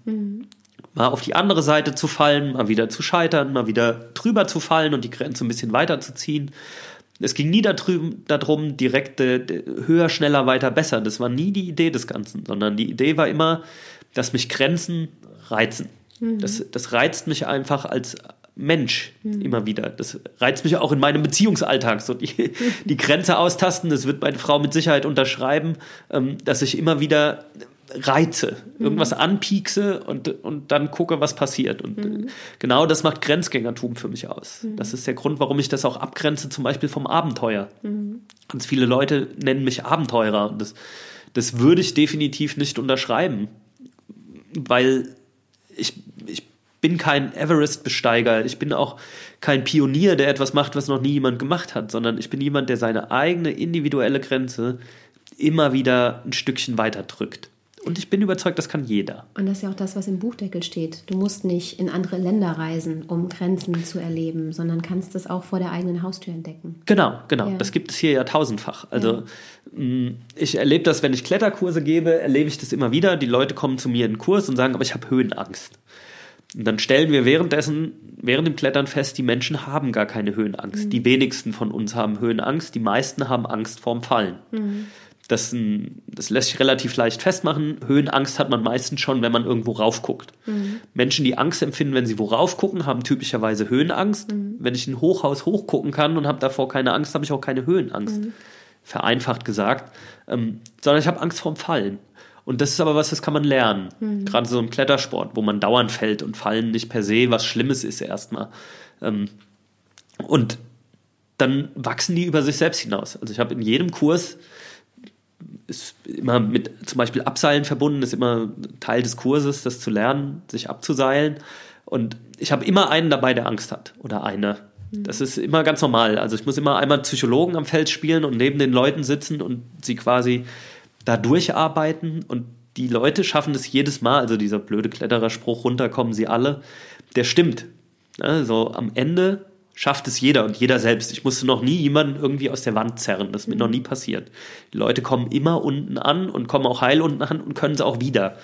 mal auf die andere Seite zu fallen, mal wieder zu scheitern, mal wieder drüber zu fallen und die Grenze ein bisschen weiter zu ziehen. Es ging nie darum, darum direkt äh, höher, schneller, weiter, besser. Das war nie die Idee des Ganzen, sondern die Idee war immer, dass mich Grenzen reizen. Das, das reizt mich einfach als Mensch immer wieder. Das reizt mich auch in meinem Beziehungsalltag. So die, die Grenze austasten, das wird meine Frau mit Sicherheit unterschreiben, ähm, dass ich immer wieder reize, irgendwas anpiekse und, und dann gucke, was passiert. Und äh, genau das macht Grenzgängertum für mich aus. Das ist der Grund, warum ich das auch abgrenze, zum Beispiel vom Abenteuer. Ganz viele Leute nennen mich Abenteurer und das, das würde ich definitiv nicht unterschreiben, weil ich, ich bin kein Everest-Besteiger, ich bin auch kein Pionier, der etwas macht, was noch nie jemand gemacht hat, sondern ich bin jemand, der seine eigene individuelle Grenze immer wieder ein Stückchen weiter drückt. Und ich bin überzeugt, das kann jeder. Und das ist ja auch das, was im Buchdeckel steht. Du musst nicht in andere Länder reisen, um Grenzen zu erleben, sondern kannst es auch vor der eigenen Haustür entdecken. Genau, genau. Ja. Das gibt es hier ja tausendfach. Also mh, ich erlebe das, wenn ich Kletterkurse gebe, erlebe ich das immer wieder. Die Leute kommen zu mir in den Kurs und sagen, aber ich habe Höhenangst. Und dann stellen wir währenddessen, während dem Klettern fest, die Menschen haben gar keine Höhenangst. Die wenigsten von uns haben Höhenangst, die meisten haben Angst vorm Fallen. Das, mh, das lässt sich relativ leicht festmachen. Höhenangst hat man meistens schon, wenn man irgendwo raufguckt. Menschen, die Angst empfinden, wenn sie wo raufgucken, haben typischerweise Höhenangst. Wenn ich ein Hochhaus hochgucken kann und habe davor keine Angst, habe ich auch keine Höhenangst. Vereinfacht gesagt. Ähm, sondern ich habe Angst vorm Fallen. Und das ist aber was, das kann man lernen. Gerade so im Klettersport, wo man dauernd fällt und Fallen nicht per se was Schlimmes ist erstmal. Ähm, und dann wachsen die über sich selbst hinaus. Also ich habe in jedem Kurs ist immer mit zum Beispiel Abseilen verbunden, ist immer Teil des Kurses, das zu lernen, sich abzuseilen. Und ich habe immer einen dabei, der Angst hat oder eine. Das ist immer ganz normal. Also ich muss immer einmal Psychologen am Feld spielen und neben den Leuten sitzen und sie quasi da durcharbeiten. Und die Leute schaffen es jedes Mal. Also dieser blöde Klettererspruch, runter kommen sie alle, der stimmt. Also am Ende schafft es jeder und jeder selbst. Ich musste noch nie jemanden irgendwie aus der Wand zerren. Das ist mir noch nie passiert. Die Leute kommen immer unten an und kommen auch heil unten an und können es auch wieder,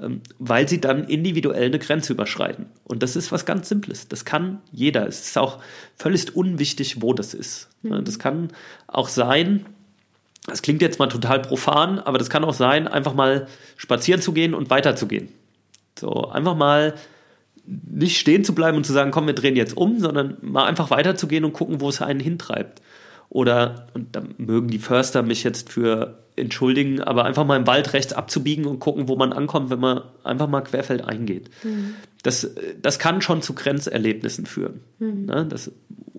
ähm, weil sie dann individuell eine Grenze überschreiten. Und das ist was ganz Simples. Das kann jeder. Es ist auch völlig unwichtig, wo das ist. Ja, Das kann auch sein, das klingt jetzt mal total profan, aber das kann auch sein, einfach mal spazieren zu gehen und weiterzugehen. So, einfach mal nicht stehen zu bleiben und zu sagen, komm, wir drehen jetzt um, sondern mal einfach weiterzugehen und gucken, wo es einen hintreibt. Oder, und da mögen die Förster mich jetzt für entschuldigen, aber einfach mal im Wald rechts abzubiegen und gucken, wo man ankommt, wenn man einfach mal querfeld eingeht. Das, das kann schon zu Grenzerlebnissen führen. Ne? Das,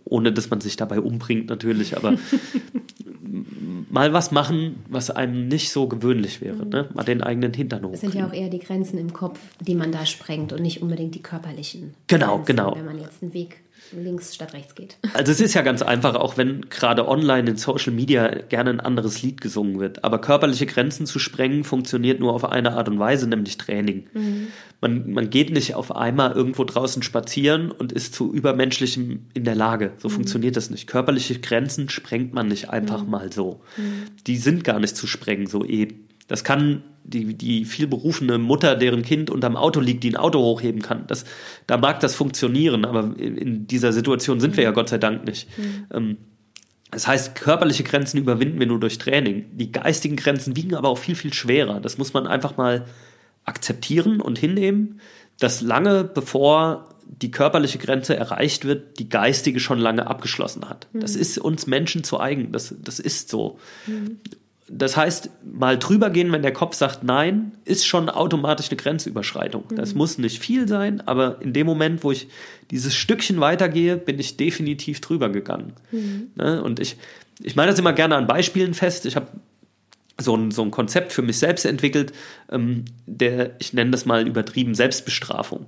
ohne dass man sich dabei umbringt natürlich, aber mal was machen, was einem nicht so gewöhnlich wäre. Ne? Mal den eigenen Hintern Es sind ja auch eher die Grenzen im Kopf, die man da sprengt und nicht unbedingt die körperlichen. Genau, Grenzen, genau. Wenn man jetzt einen Weg links statt rechts geht. Also es ist ja ganz einfach, auch wenn gerade online in Social Media gerne ein anderes Lied gesungen wird. Aber körperliche Grenzen zu sprengen funktioniert nur auf eine Art und Weise, nämlich Training. Man, man geht nicht auf einmal irgendwo draußen spazieren und ist zu übermenschlichem in der Lage. So funktioniert das nicht. Körperliche Grenzen sprengt man nicht einfach mal so. Die sind gar nicht zu sprengen, so eben. Das kann die, die vielberufene Mutter, deren Kind unterm Auto liegt, die ein Auto hochheben kann. Das, da mag das funktionieren, aber in, dieser Situation sind wir ja Gott sei Dank nicht. Ähm, das heißt, körperliche Grenzen überwinden wir nur durch Training. Die geistigen Grenzen wiegen aber auch viel, viel schwerer. Das muss man einfach mal akzeptieren und hinnehmen, dass lange bevor die körperliche Grenze erreicht wird, die geistige schon lange abgeschlossen hat. Das ist uns Menschen zu eigen. Das, das ist so. Das heißt, mal drüber gehen, wenn der Kopf sagt Nein, ist schon automatisch eine Grenzüberschreitung. Das muss nicht viel sein, aber in dem Moment, wo ich dieses Stückchen weitergehe, bin ich definitiv drüber gegangen. Ne? Und ich, ich meine das immer gerne an Beispielen fest. Ich habe so ein, so ein Konzept für mich selbst entwickelt, ähm, der, ich nenne das mal übertrieben, Selbstbestrafung.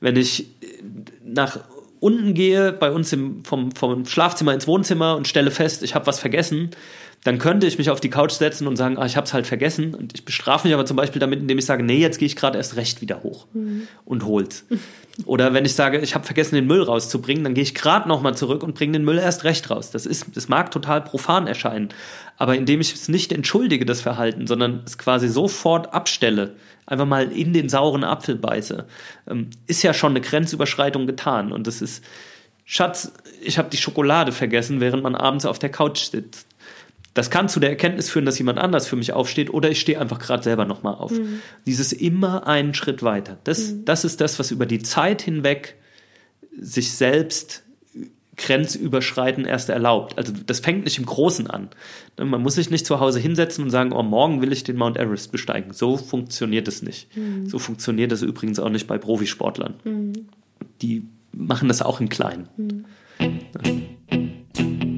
Wenn ich äh, nach unten gehe, bei uns im, vom, vom Schlafzimmer ins Wohnzimmer und stelle fest, ich habe was vergessen, dann könnte ich mich auf die Couch setzen und sagen, ah, ich habe es halt vergessen. Und ich bestrafe mich aber zum Beispiel damit, indem ich sage, nee, jetzt gehe ich gerade erst recht wieder hoch und hol's. Oder wenn ich sage, ich habe vergessen, den Müll rauszubringen, dann gehe ich gerade nochmal zurück und bringe den Müll erst recht raus. Das, ist, das mag total profan erscheinen. Aber indem ich es nicht entschuldige, das Verhalten, sondern es quasi sofort abstelle, einfach mal in den sauren Apfel beiße, ähm, ist ja schon eine Grenzüberschreitung getan. Und das ist, Schatz, ich habe die Schokolade vergessen, während man abends auf der Couch sitzt. Das kann zu der Erkenntnis führen, dass jemand anders für mich aufsteht oder ich stehe einfach gerade selber nochmal auf. Dieses immer einen Schritt weiter. Das, das ist das, was über die Zeit hinweg sich selbst Grenzüberschreiten erst erlaubt. Also das fängt nicht im Großen an. Man muss sich nicht zu Hause hinsetzen und sagen, oh, morgen will ich den Mount Everest besteigen. So funktioniert es nicht. So funktioniert es übrigens auch nicht bei Profisportlern. Die machen das auch im Kleinen. When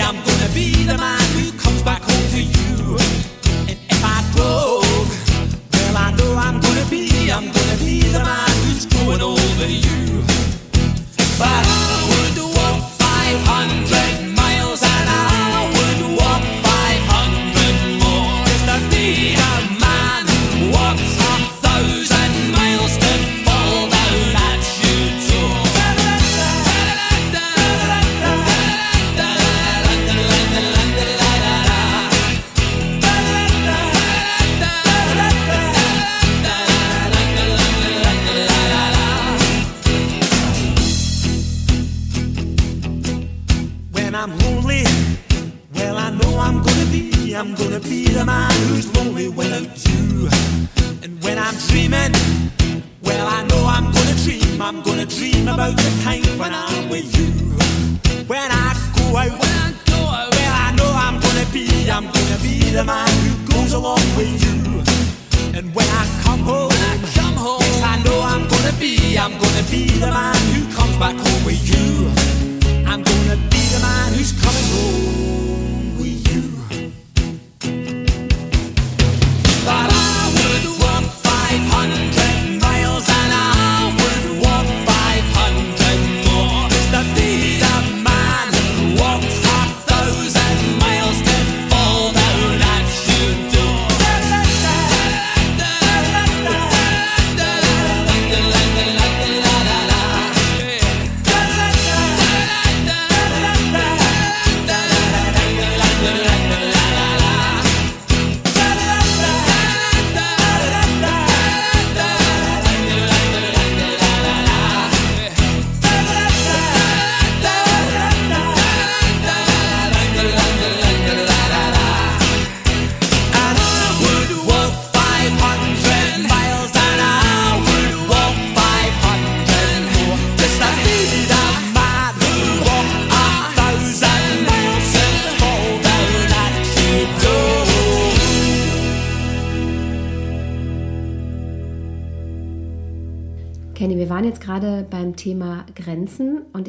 I'm gonna be the man who comes back home to you. And if I broke, well, I know I'm gonna be, I'm gonna be the man who's growing over you.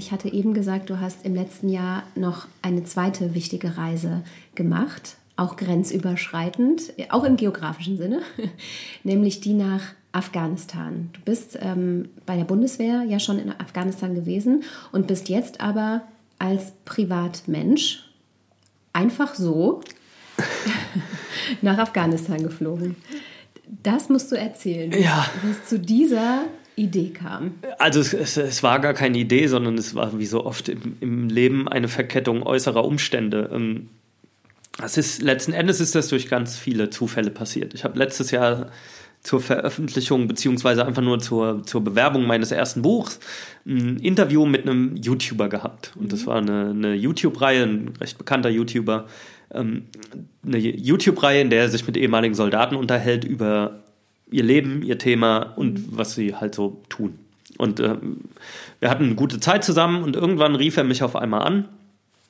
Ich hatte eben gesagt, du hast im letzten Jahr noch eine zweite wichtige Reise gemacht, auch grenzüberschreitend, auch im geografischen Sinne, nämlich die nach Afghanistan. Du bist ähm, bei der Bundeswehr ja schon in Afghanistan gewesen und bist jetzt aber als Privatmensch einfach so nach Afghanistan geflogen. Das musst du erzählen, wie Ja. es- zu dieser Idee kam. Also es, es, es war gar keine Idee, sondern es war wie so oft im, im Leben eine Verkettung äußerer Umstände. Ähm, Das ist, letzten Endes ist das durch ganz viele Zufälle passiert. Ich habe letztes Jahr zur Veröffentlichung beziehungsweise einfach nur zur, zur Bewerbung meines ersten Buchs ein Interview mit einem YouTuber gehabt. Und das war eine, eine YouTube-Reihe, ein recht bekannter YouTuber. Ähm, eine YouTube-Reihe, in der er sich mit ehemaligen Soldaten unterhält über ihr Leben, ihr Thema und was sie halt so tun. Und ähm, wir hatten eine gute Zeit zusammen und irgendwann rief er mich auf einmal an,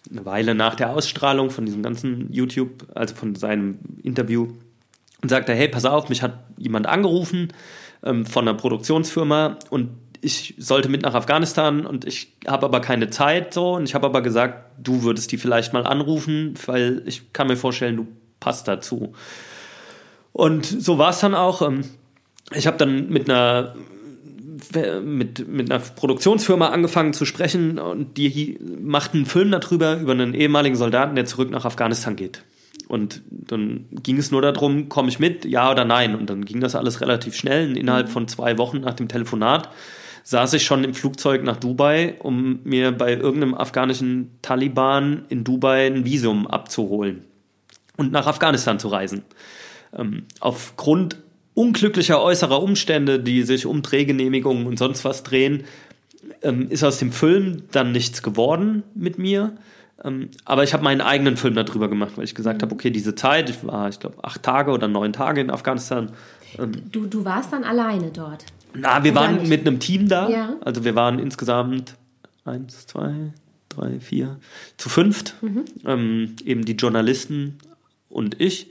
eine Weile nach der Ausstrahlung von diesem ganzen YouTube, also von seinem Interview, und sagte, hey, pass auf, mich hat jemand angerufen ähm, von einer Produktionsfirma und ich sollte mit nach Afghanistan und ich habe aber keine Zeit so und ich habe aber gesagt, du würdest die vielleicht mal anrufen, weil ich kann mir vorstellen, du passt dazu. Und so war es dann auch. Ähm, ich habe dann mit einer mit, mit einer Produktionsfirma angefangen zu sprechen und die machten einen Film darüber, über einen ehemaligen Soldaten, der zurück nach Afghanistan geht. Und dann ging es nur darum, komme ich mit, ja oder nein. Und dann ging das alles relativ schnell. Und innerhalb von zwei Wochen nach dem Telefonat saß ich schon im Flugzeug nach Dubai, um mir bei irgendeinem afghanischen Taliban in Dubai ein Visum abzuholen und nach Afghanistan zu reisen. Ähm, aufgrund unglücklicher äußerer Umstände, die sich um Drehgenehmigungen und sonst was drehen, ähm, ist aus dem Film dann nichts geworden mit mir. Ähm, aber ich habe meinen eigenen Film darüber gemacht, weil ich gesagt habe, okay, diese Zeit, ich war, ich glaube, acht Tage oder neun Tage in Afghanistan. Ähm, Du, du warst dann alleine dort. na, wir waren mit einem Team da. Ja. Also wir waren insgesamt eins, zwei, drei, vier, zu fünft. Mhm. Ähm, eben die Journalisten und ich.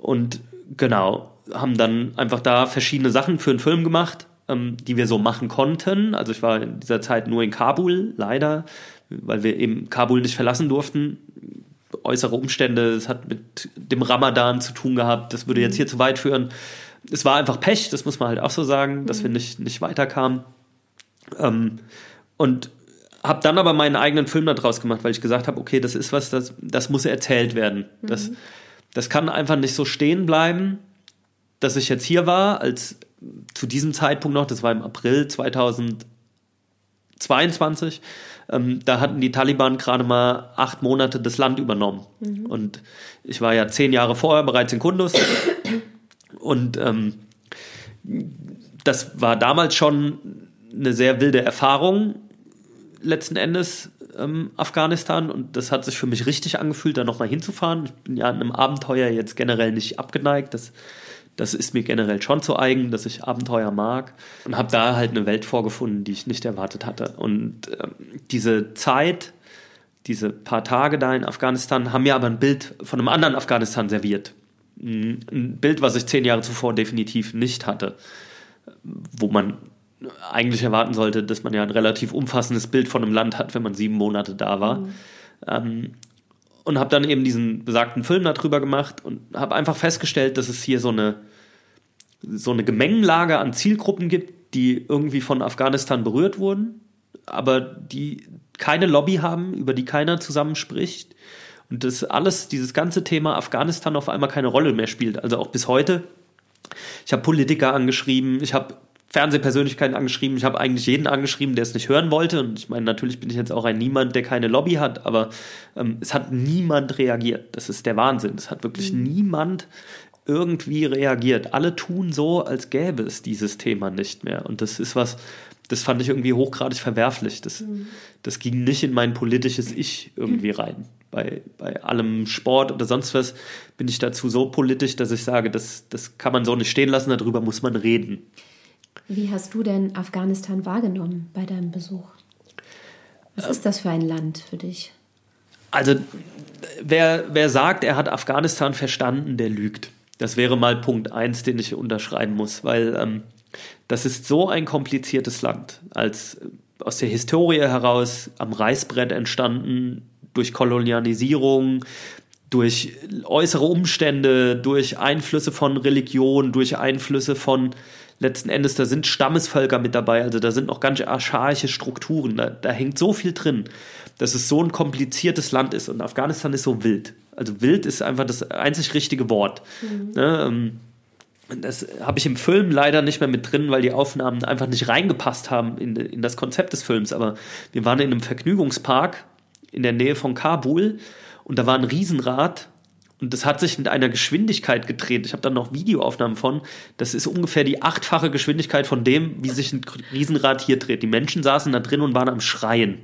Und genau, haben dann einfach da verschiedene Sachen für einen Film gemacht, ähm, die wir so machen konnten. Also ich war in dieser Zeit nur in Kabul, leider, weil wir eben Kabul nicht verlassen durften. Äußere Umstände, es hat mit dem Ramadan zu tun gehabt, das würde jetzt hier zu weit führen. Es war einfach Pech, das muss man halt auch so sagen, dass wir nicht, nicht weiterkamen. Ähm, und habe dann aber meinen eigenen Film daraus gemacht, weil ich gesagt habe, okay, das ist was, das, das muss erzählt werden. Das, das kann einfach nicht so stehen bleiben, dass ich jetzt hier war, als zu diesem Zeitpunkt noch, das war im April 2022, ähm, da hatten die Taliban gerade mal acht Monate das Land übernommen. Und ich war ja zehn Jahre vorher bereits in Kunduz. Und ähm, das war damals schon eine sehr wilde Erfahrung, letzten Endes ähm, Afghanistan. Und das hat sich für mich richtig angefühlt, da nochmal hinzufahren. Ich bin ja einem Abenteuer jetzt generell nicht abgeneigt. Das, das ist mir generell schon zu eigen, dass ich Abenteuer mag. Und habe da halt eine Welt vorgefunden, die ich nicht erwartet hatte. Und ähm, diese Zeit, diese paar Tage da in Afghanistan, haben mir aber ein Bild von einem anderen Afghanistan serviert. Ein Bild, was ich zehn Jahre zuvor definitiv nicht hatte wo man eigentlich erwarten sollte, dass man ja ein relativ umfassendes Bild von einem Land hat, wenn man sieben Monate da war. Ähm, und habe dann eben diesen besagten Film darüber gemacht und habe einfach festgestellt, dass es hier so eine, so eine Gemengenlage an Zielgruppen gibt, die irgendwie von Afghanistan berührt wurden, aber die keine Lobby haben, über die keiner zusammenspricht. Und das alles, dieses ganze Thema Afghanistan auf einmal keine Rolle mehr spielt. Also auch bis heute ich habe Politiker angeschrieben, ich habe Fernsehpersönlichkeiten angeschrieben, ich habe eigentlich jeden angeschrieben, der es nicht hören wollte. Und ich meine, natürlich bin ich jetzt auch ein Niemand, der keine Lobby hat, aber ähm, es hat niemand reagiert. Das ist der Wahnsinn. Es hat wirklich niemand irgendwie reagiert. Alle tun so, als gäbe es dieses Thema nicht mehr. Und das ist was, das fand ich irgendwie hochgradig verwerflich. Das, das ging nicht in mein politisches Ich irgendwie rein. Bei, bei allem Sport oder sonst was bin ich dazu so politisch, dass ich sage, das, das kann man so nicht stehen lassen, darüber muss man reden. Wie hast du denn Afghanistan wahrgenommen bei deinem Besuch? Was ist das für ein Land für dich? Also, wer, wer sagt, er hat Afghanistan verstanden, der lügt. Das wäre mal Punkt eins, den ich unterschreiben muss, weil ähm, das ist so ein kompliziertes Land. Als äh, aus der Historie heraus am Reißbrett entstanden, durch Kolonialisierung, durch äußere Umstände, durch Einflüsse von Religion, durch Einflüsse von letzten Endes, da sind Stammesvölker mit dabei, also da sind noch ganz archaische Strukturen, da, da hängt so viel drin, dass es so ein kompliziertes Land ist und Afghanistan ist so wild. Also wild ist einfach das einzig richtige Wort. Ne, ähm, das habe ich im Film leider nicht mehr mit drin, weil die Aufnahmen einfach nicht reingepasst haben in, in das Konzept des Films. Aber wir waren in einem Vergnügungspark in der Nähe von Kabul und da war ein Riesenrad und das hat sich mit einer Geschwindigkeit gedreht. Ich habe dann noch Videoaufnahmen von. Das ist ungefähr die achtfache Geschwindigkeit von dem, wie sich ein Riesenrad hier dreht. Die Menschen saßen da drin und waren am Schreien,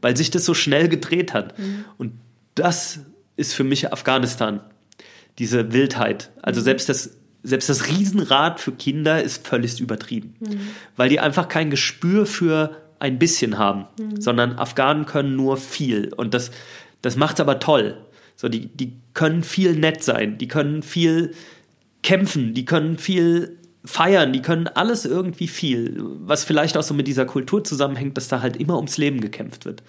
weil sich das so schnell gedreht hat. Und das ist für mich Afghanistan. Diese Wildheit. Also selbst das selbst das Riesenrad für Kinder ist völlig übertrieben, weil die einfach kein Gespür für ein bisschen haben, sondern Afghanen können nur viel und das, das macht aber toll. So, die, die können viel nett sein, die können viel kämpfen, die können viel feiern, die können alles irgendwie viel, was vielleicht auch so mit dieser Kultur zusammenhängt, dass da halt immer ums Leben gekämpft wird.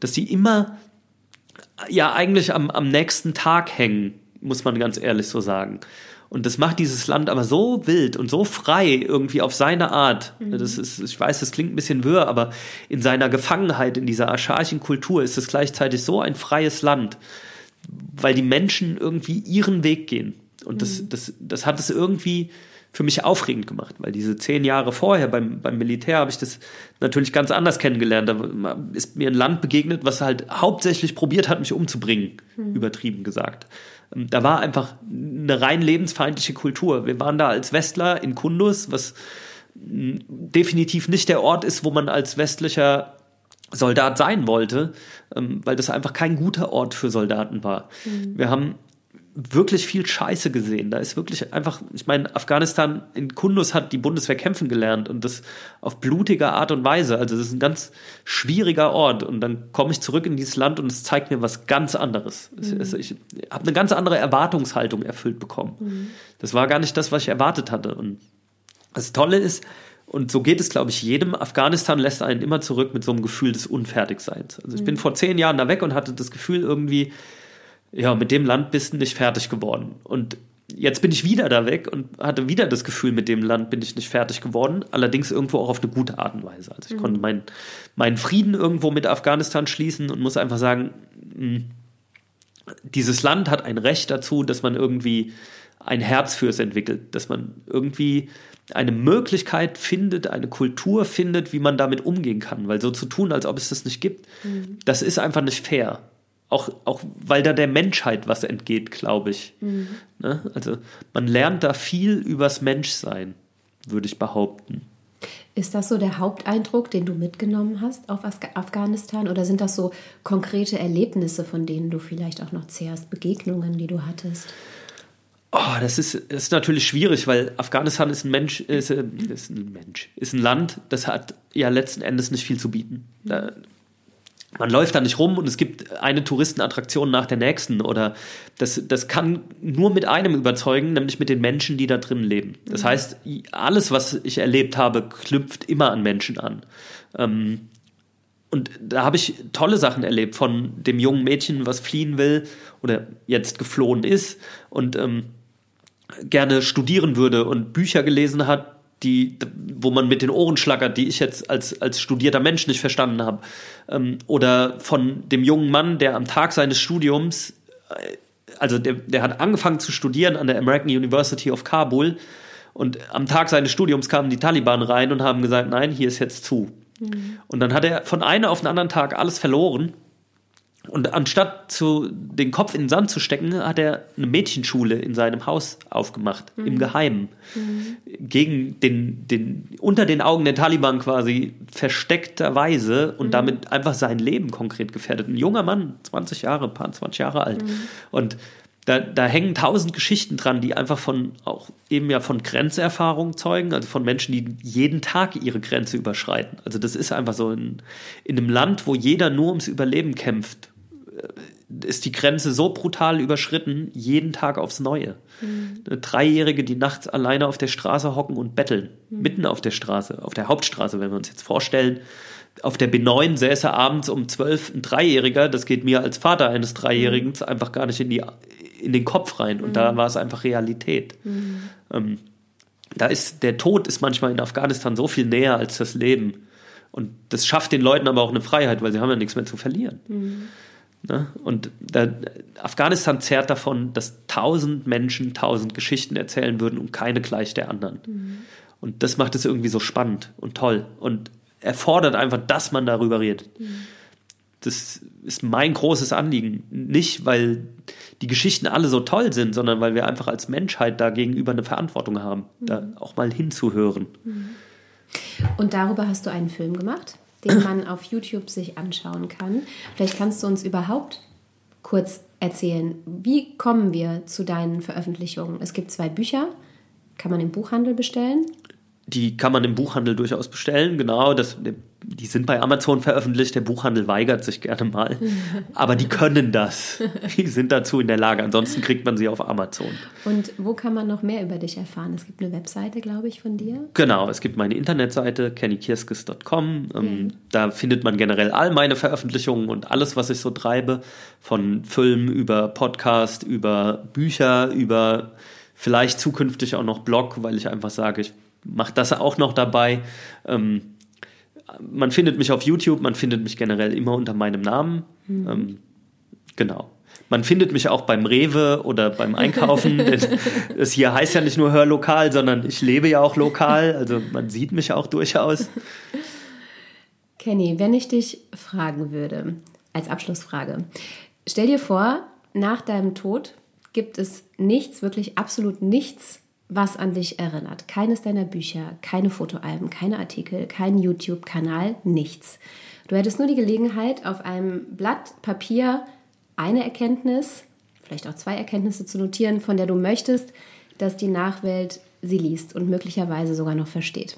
Dass die immer ja eigentlich am, am nächsten Tag hängen, muss man ganz ehrlich so sagen. Und das macht dieses Land aber so wild und so frei irgendwie auf seine Art. Das ist, ich weiß, das klingt ein bisschen wirr, aber in seiner Gefangenheit, in dieser archaischen Kultur ist es gleichzeitig so ein freies Land, weil die Menschen irgendwie ihren Weg gehen. Und das, das, das hat es irgendwie für mich aufregend gemacht, weil diese zehn Jahre vorher beim, beim Militär habe ich das natürlich ganz anders kennengelernt. Da ist mir ein Land begegnet, was halt hauptsächlich probiert hat, mich umzubringen, übertrieben gesagt. Da war einfach eine rein lebensfeindliche Kultur. Wir waren da als Westler in Kundus, was mh, definitiv nicht der Ort ist, wo man als westlicher Soldat sein wollte, ähm, weil das einfach kein guter Ort für Soldaten war. Wir haben wirklich viel Scheiße gesehen. Da ist wirklich einfach, ich meine, Afghanistan in Kundus hat die Bundeswehr kämpfen gelernt und das auf blutige Art und Weise. Also das ist ein ganz schwieriger Ort und dann komme ich zurück in dieses Land und es zeigt mir was ganz anderes. Es- es- Ich habe eine ganz andere Erwartungshaltung erfüllt bekommen. Das war gar nicht das, was ich erwartet hatte. Und das Tolle ist, und so geht es, glaube ich, jedem, Afghanistan lässt einen immer zurück mit so einem Gefühl des Unfertigseins. Also ich bin vor zehn Jahren da weg und hatte das Gefühl irgendwie, ja, mit dem Land bist du nicht fertig geworden. Und jetzt bin ich wieder da weg und hatte wieder das Gefühl, mit dem Land bin ich nicht fertig geworden. Allerdings irgendwo auch auf eine gute Art und Weise. Also ich konnte meinen meinen Frieden irgendwo mit Afghanistan schließen und muss einfach sagen, mh, dieses Land hat ein Recht dazu, dass man irgendwie ein Herz für es entwickelt, dass man irgendwie eine Möglichkeit findet, eine Kultur findet, wie man damit umgehen kann. Weil so zu tun, als ob es das nicht gibt, das ist einfach nicht fair. Auch, auch weil da der Menschheit was entgeht, glaube ich. Ne? Also man lernt da viel übers Menschsein, würde ich behaupten. Ist das so der Haupteindruck, den du mitgenommen hast auf Afghanistan? Oder sind das so konkrete Erlebnisse, von denen du vielleicht auch noch zehrst, Begegnungen, die du hattest? Oh, das ist, das ist natürlich schwierig, weil Afghanistan ist ein Mensch, ist, äh, ist ein Mensch, ist ein Land, das hat ja letzten Endes nicht viel zu bieten. Da, man läuft da nicht rum und es gibt eine Touristenattraktion nach der nächsten oder das, das kann nur mit einem überzeugen, nämlich mit den Menschen, die da drin leben. Das heißt, alles, was ich erlebt habe, knüpft immer an Menschen an. Ähm, und da habe ich tolle Sachen erlebt von dem jungen Mädchen, was fliehen will oder jetzt geflohen ist und ähm, gerne studieren würde und Bücher gelesen hat, die, wo man mit den Ohren schlackert, die ich jetzt als, als studierter Mensch nicht verstanden habe. Ähm, oder von dem jungen Mann, der am Tag seines Studiums, äh, also der, der hat angefangen zu studieren an der American University of Kabul und am Tag seines Studiums kamen die Taliban rein und haben gesagt, nein, hier ist jetzt zu. Und dann hat er von einem auf den anderen Tag alles verloren. Und anstatt zu, den Kopf in den Sand zu stecken, hat er eine Mädchenschule in seinem Haus aufgemacht, im Geheimen. Gegen den, den, unter den Augen der Taliban quasi versteckterweise und damit einfach sein Leben konkret gefährdet. Ein junger Mann, 20 Jahre, paar 20 Jahre alt. Und da, da hängen tausend Geschichten dran, die einfach von, auch eben ja von Grenzerfahrung zeugen, also von Menschen, die jeden Tag ihre Grenze überschreiten. Also das ist einfach so in, in einem Land, wo jeder nur ums Überleben kämpft, ist die Grenze so brutal überschritten, jeden Tag aufs Neue. Eine Dreijährige, die nachts alleine auf der Straße hocken und betteln. Mitten auf der Straße, auf der Hauptstraße, wenn wir uns jetzt vorstellen. Auf der B9 säße abends um 12 ein Dreijähriger, das geht mir als Vater eines Dreijährigen einfach gar nicht in, die, in den Kopf rein. Und da war es einfach Realität. Ähm, da ist der Tod ist manchmal in Afghanistan so viel näher als das Leben. Und das schafft den Leuten aber auch eine Freiheit, weil sie haben ja nichts mehr zu verlieren. Ne? Und da, Afghanistan zehrt davon, dass tausend Menschen tausend Geschichten erzählen würden und keine gleich der anderen. Und das macht es irgendwie so spannend und toll und erfordert einfach, dass man darüber redet. Das ist mein großes Anliegen. Nicht, weil die Geschichten alle so toll sind, sondern weil wir einfach als Menschheit da gegenüber eine Verantwortung haben, da auch mal hinzuhören. Und darüber hast du einen Film gemacht, den man auf YouTube sich anschauen kann. Vielleicht kannst du uns überhaupt kurz erzählen, wie kommen wir zu deinen Veröffentlichungen? Es gibt zwei Bücher, kann man im Buchhandel bestellen. Die kann man im Buchhandel durchaus bestellen, genau. Das, die sind bei Amazon veröffentlicht. Der Buchhandel weigert sich gerne mal. Aber die können das. Die sind dazu in der Lage. Ansonsten kriegt man sie auf Amazon. Und wo kann man noch mehr über dich erfahren? Es gibt eine Webseite, glaube ich, von dir. Genau, es gibt meine Internetseite kennykirskes.com. Ähm, Da findet man generell all meine Veröffentlichungen und alles, was ich so treibe. Von Film über Podcast, über Bücher, über vielleicht zukünftig auch noch Blog, weil ich einfach sage, ich mache das auch noch dabei. Ähm, man findet mich auf YouTube, man findet mich generell immer unter meinem Namen. Ähm, genau. Man findet mich auch beim Rewe oder beim Einkaufen. das hier heißt ja nicht nur Hörlokal, sondern ich lebe ja auch lokal. Also man sieht mich auch durchaus. Kenny, wenn ich dich fragen würde, als Abschlussfrage, stell dir vor, nach deinem Tod gibt es nichts, wirklich absolut nichts, was an dich erinnert. Keines deiner Bücher, keine Fotoalben, keine Artikel, kein YouTube-Kanal, nichts. Du hättest nur die Gelegenheit, auf einem Blatt Papier eine Erkenntnis, vielleicht auch zwei Erkenntnisse zu notieren, von der du möchtest, dass die Nachwelt sie liest und möglicherweise sogar noch versteht.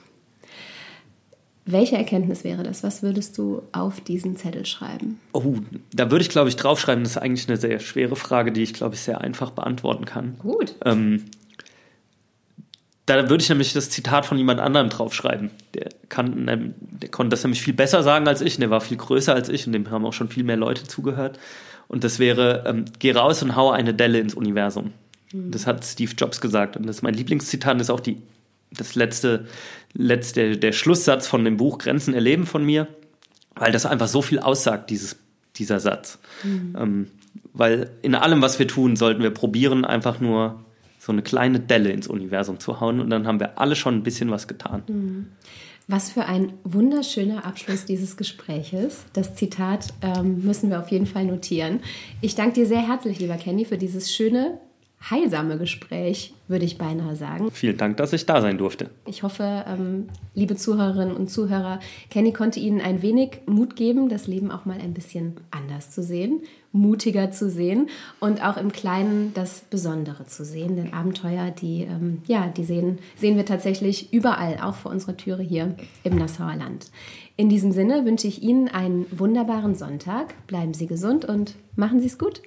Welche Erkenntnis wäre das? Was würdest du auf diesen Zettel schreiben? Oh, da würde ich, glaube ich, draufschreiben. Das ist eigentlich eine sehr schwere Frage, die ich, glaube ich, sehr einfach beantworten kann. Gut. Ähm, da würde ich nämlich das Zitat von jemand anderem draufschreiben. Der, kann, der konnte das nämlich viel besser sagen als ich. Und der war viel größer als ich und dem haben auch schon viel mehr Leute zugehört. Und das wäre, ähm, geh raus und hau eine Delle ins Universum. Das hat Steve Jobs gesagt. Und das ist mein Lieblingszitat. und ist auch die, das letzte, letzte, der Schlusssatz von dem Buch Grenzen erleben von mir. Weil das einfach so viel aussagt, dieses, dieser Satz. Ähm, weil in allem, was wir tun, sollten wir probieren, einfach nur so eine kleine Delle ins Universum zu hauen und dann haben wir alle schon ein bisschen was getan. Was für ein wunderschöner Abschluss dieses Gespräches. Das Zitat ähm, müssen wir auf jeden Fall notieren. Ich danke dir sehr herzlich, lieber Kenny, für dieses schöne, heilsame Gespräch, würde ich beinahe sagen. Vielen Dank, dass ich da sein durfte. Ich hoffe, ähm, liebe Zuhörerinnen und Zuhörer, Kenny konnte Ihnen ein wenig Mut geben, das Leben auch mal ein bisschen anders zu sehen, mutiger zu sehen und auch im Kleinen das Besondere zu sehen. Denn Abenteuer, die, ähm, ja, die sehen, sehen wir tatsächlich überall, auch vor unserer Türe hier im Nassauer Land. In diesem Sinne wünsche ich Ihnen einen wunderbaren Sonntag. Bleiben Sie gesund und machen Sie es gut.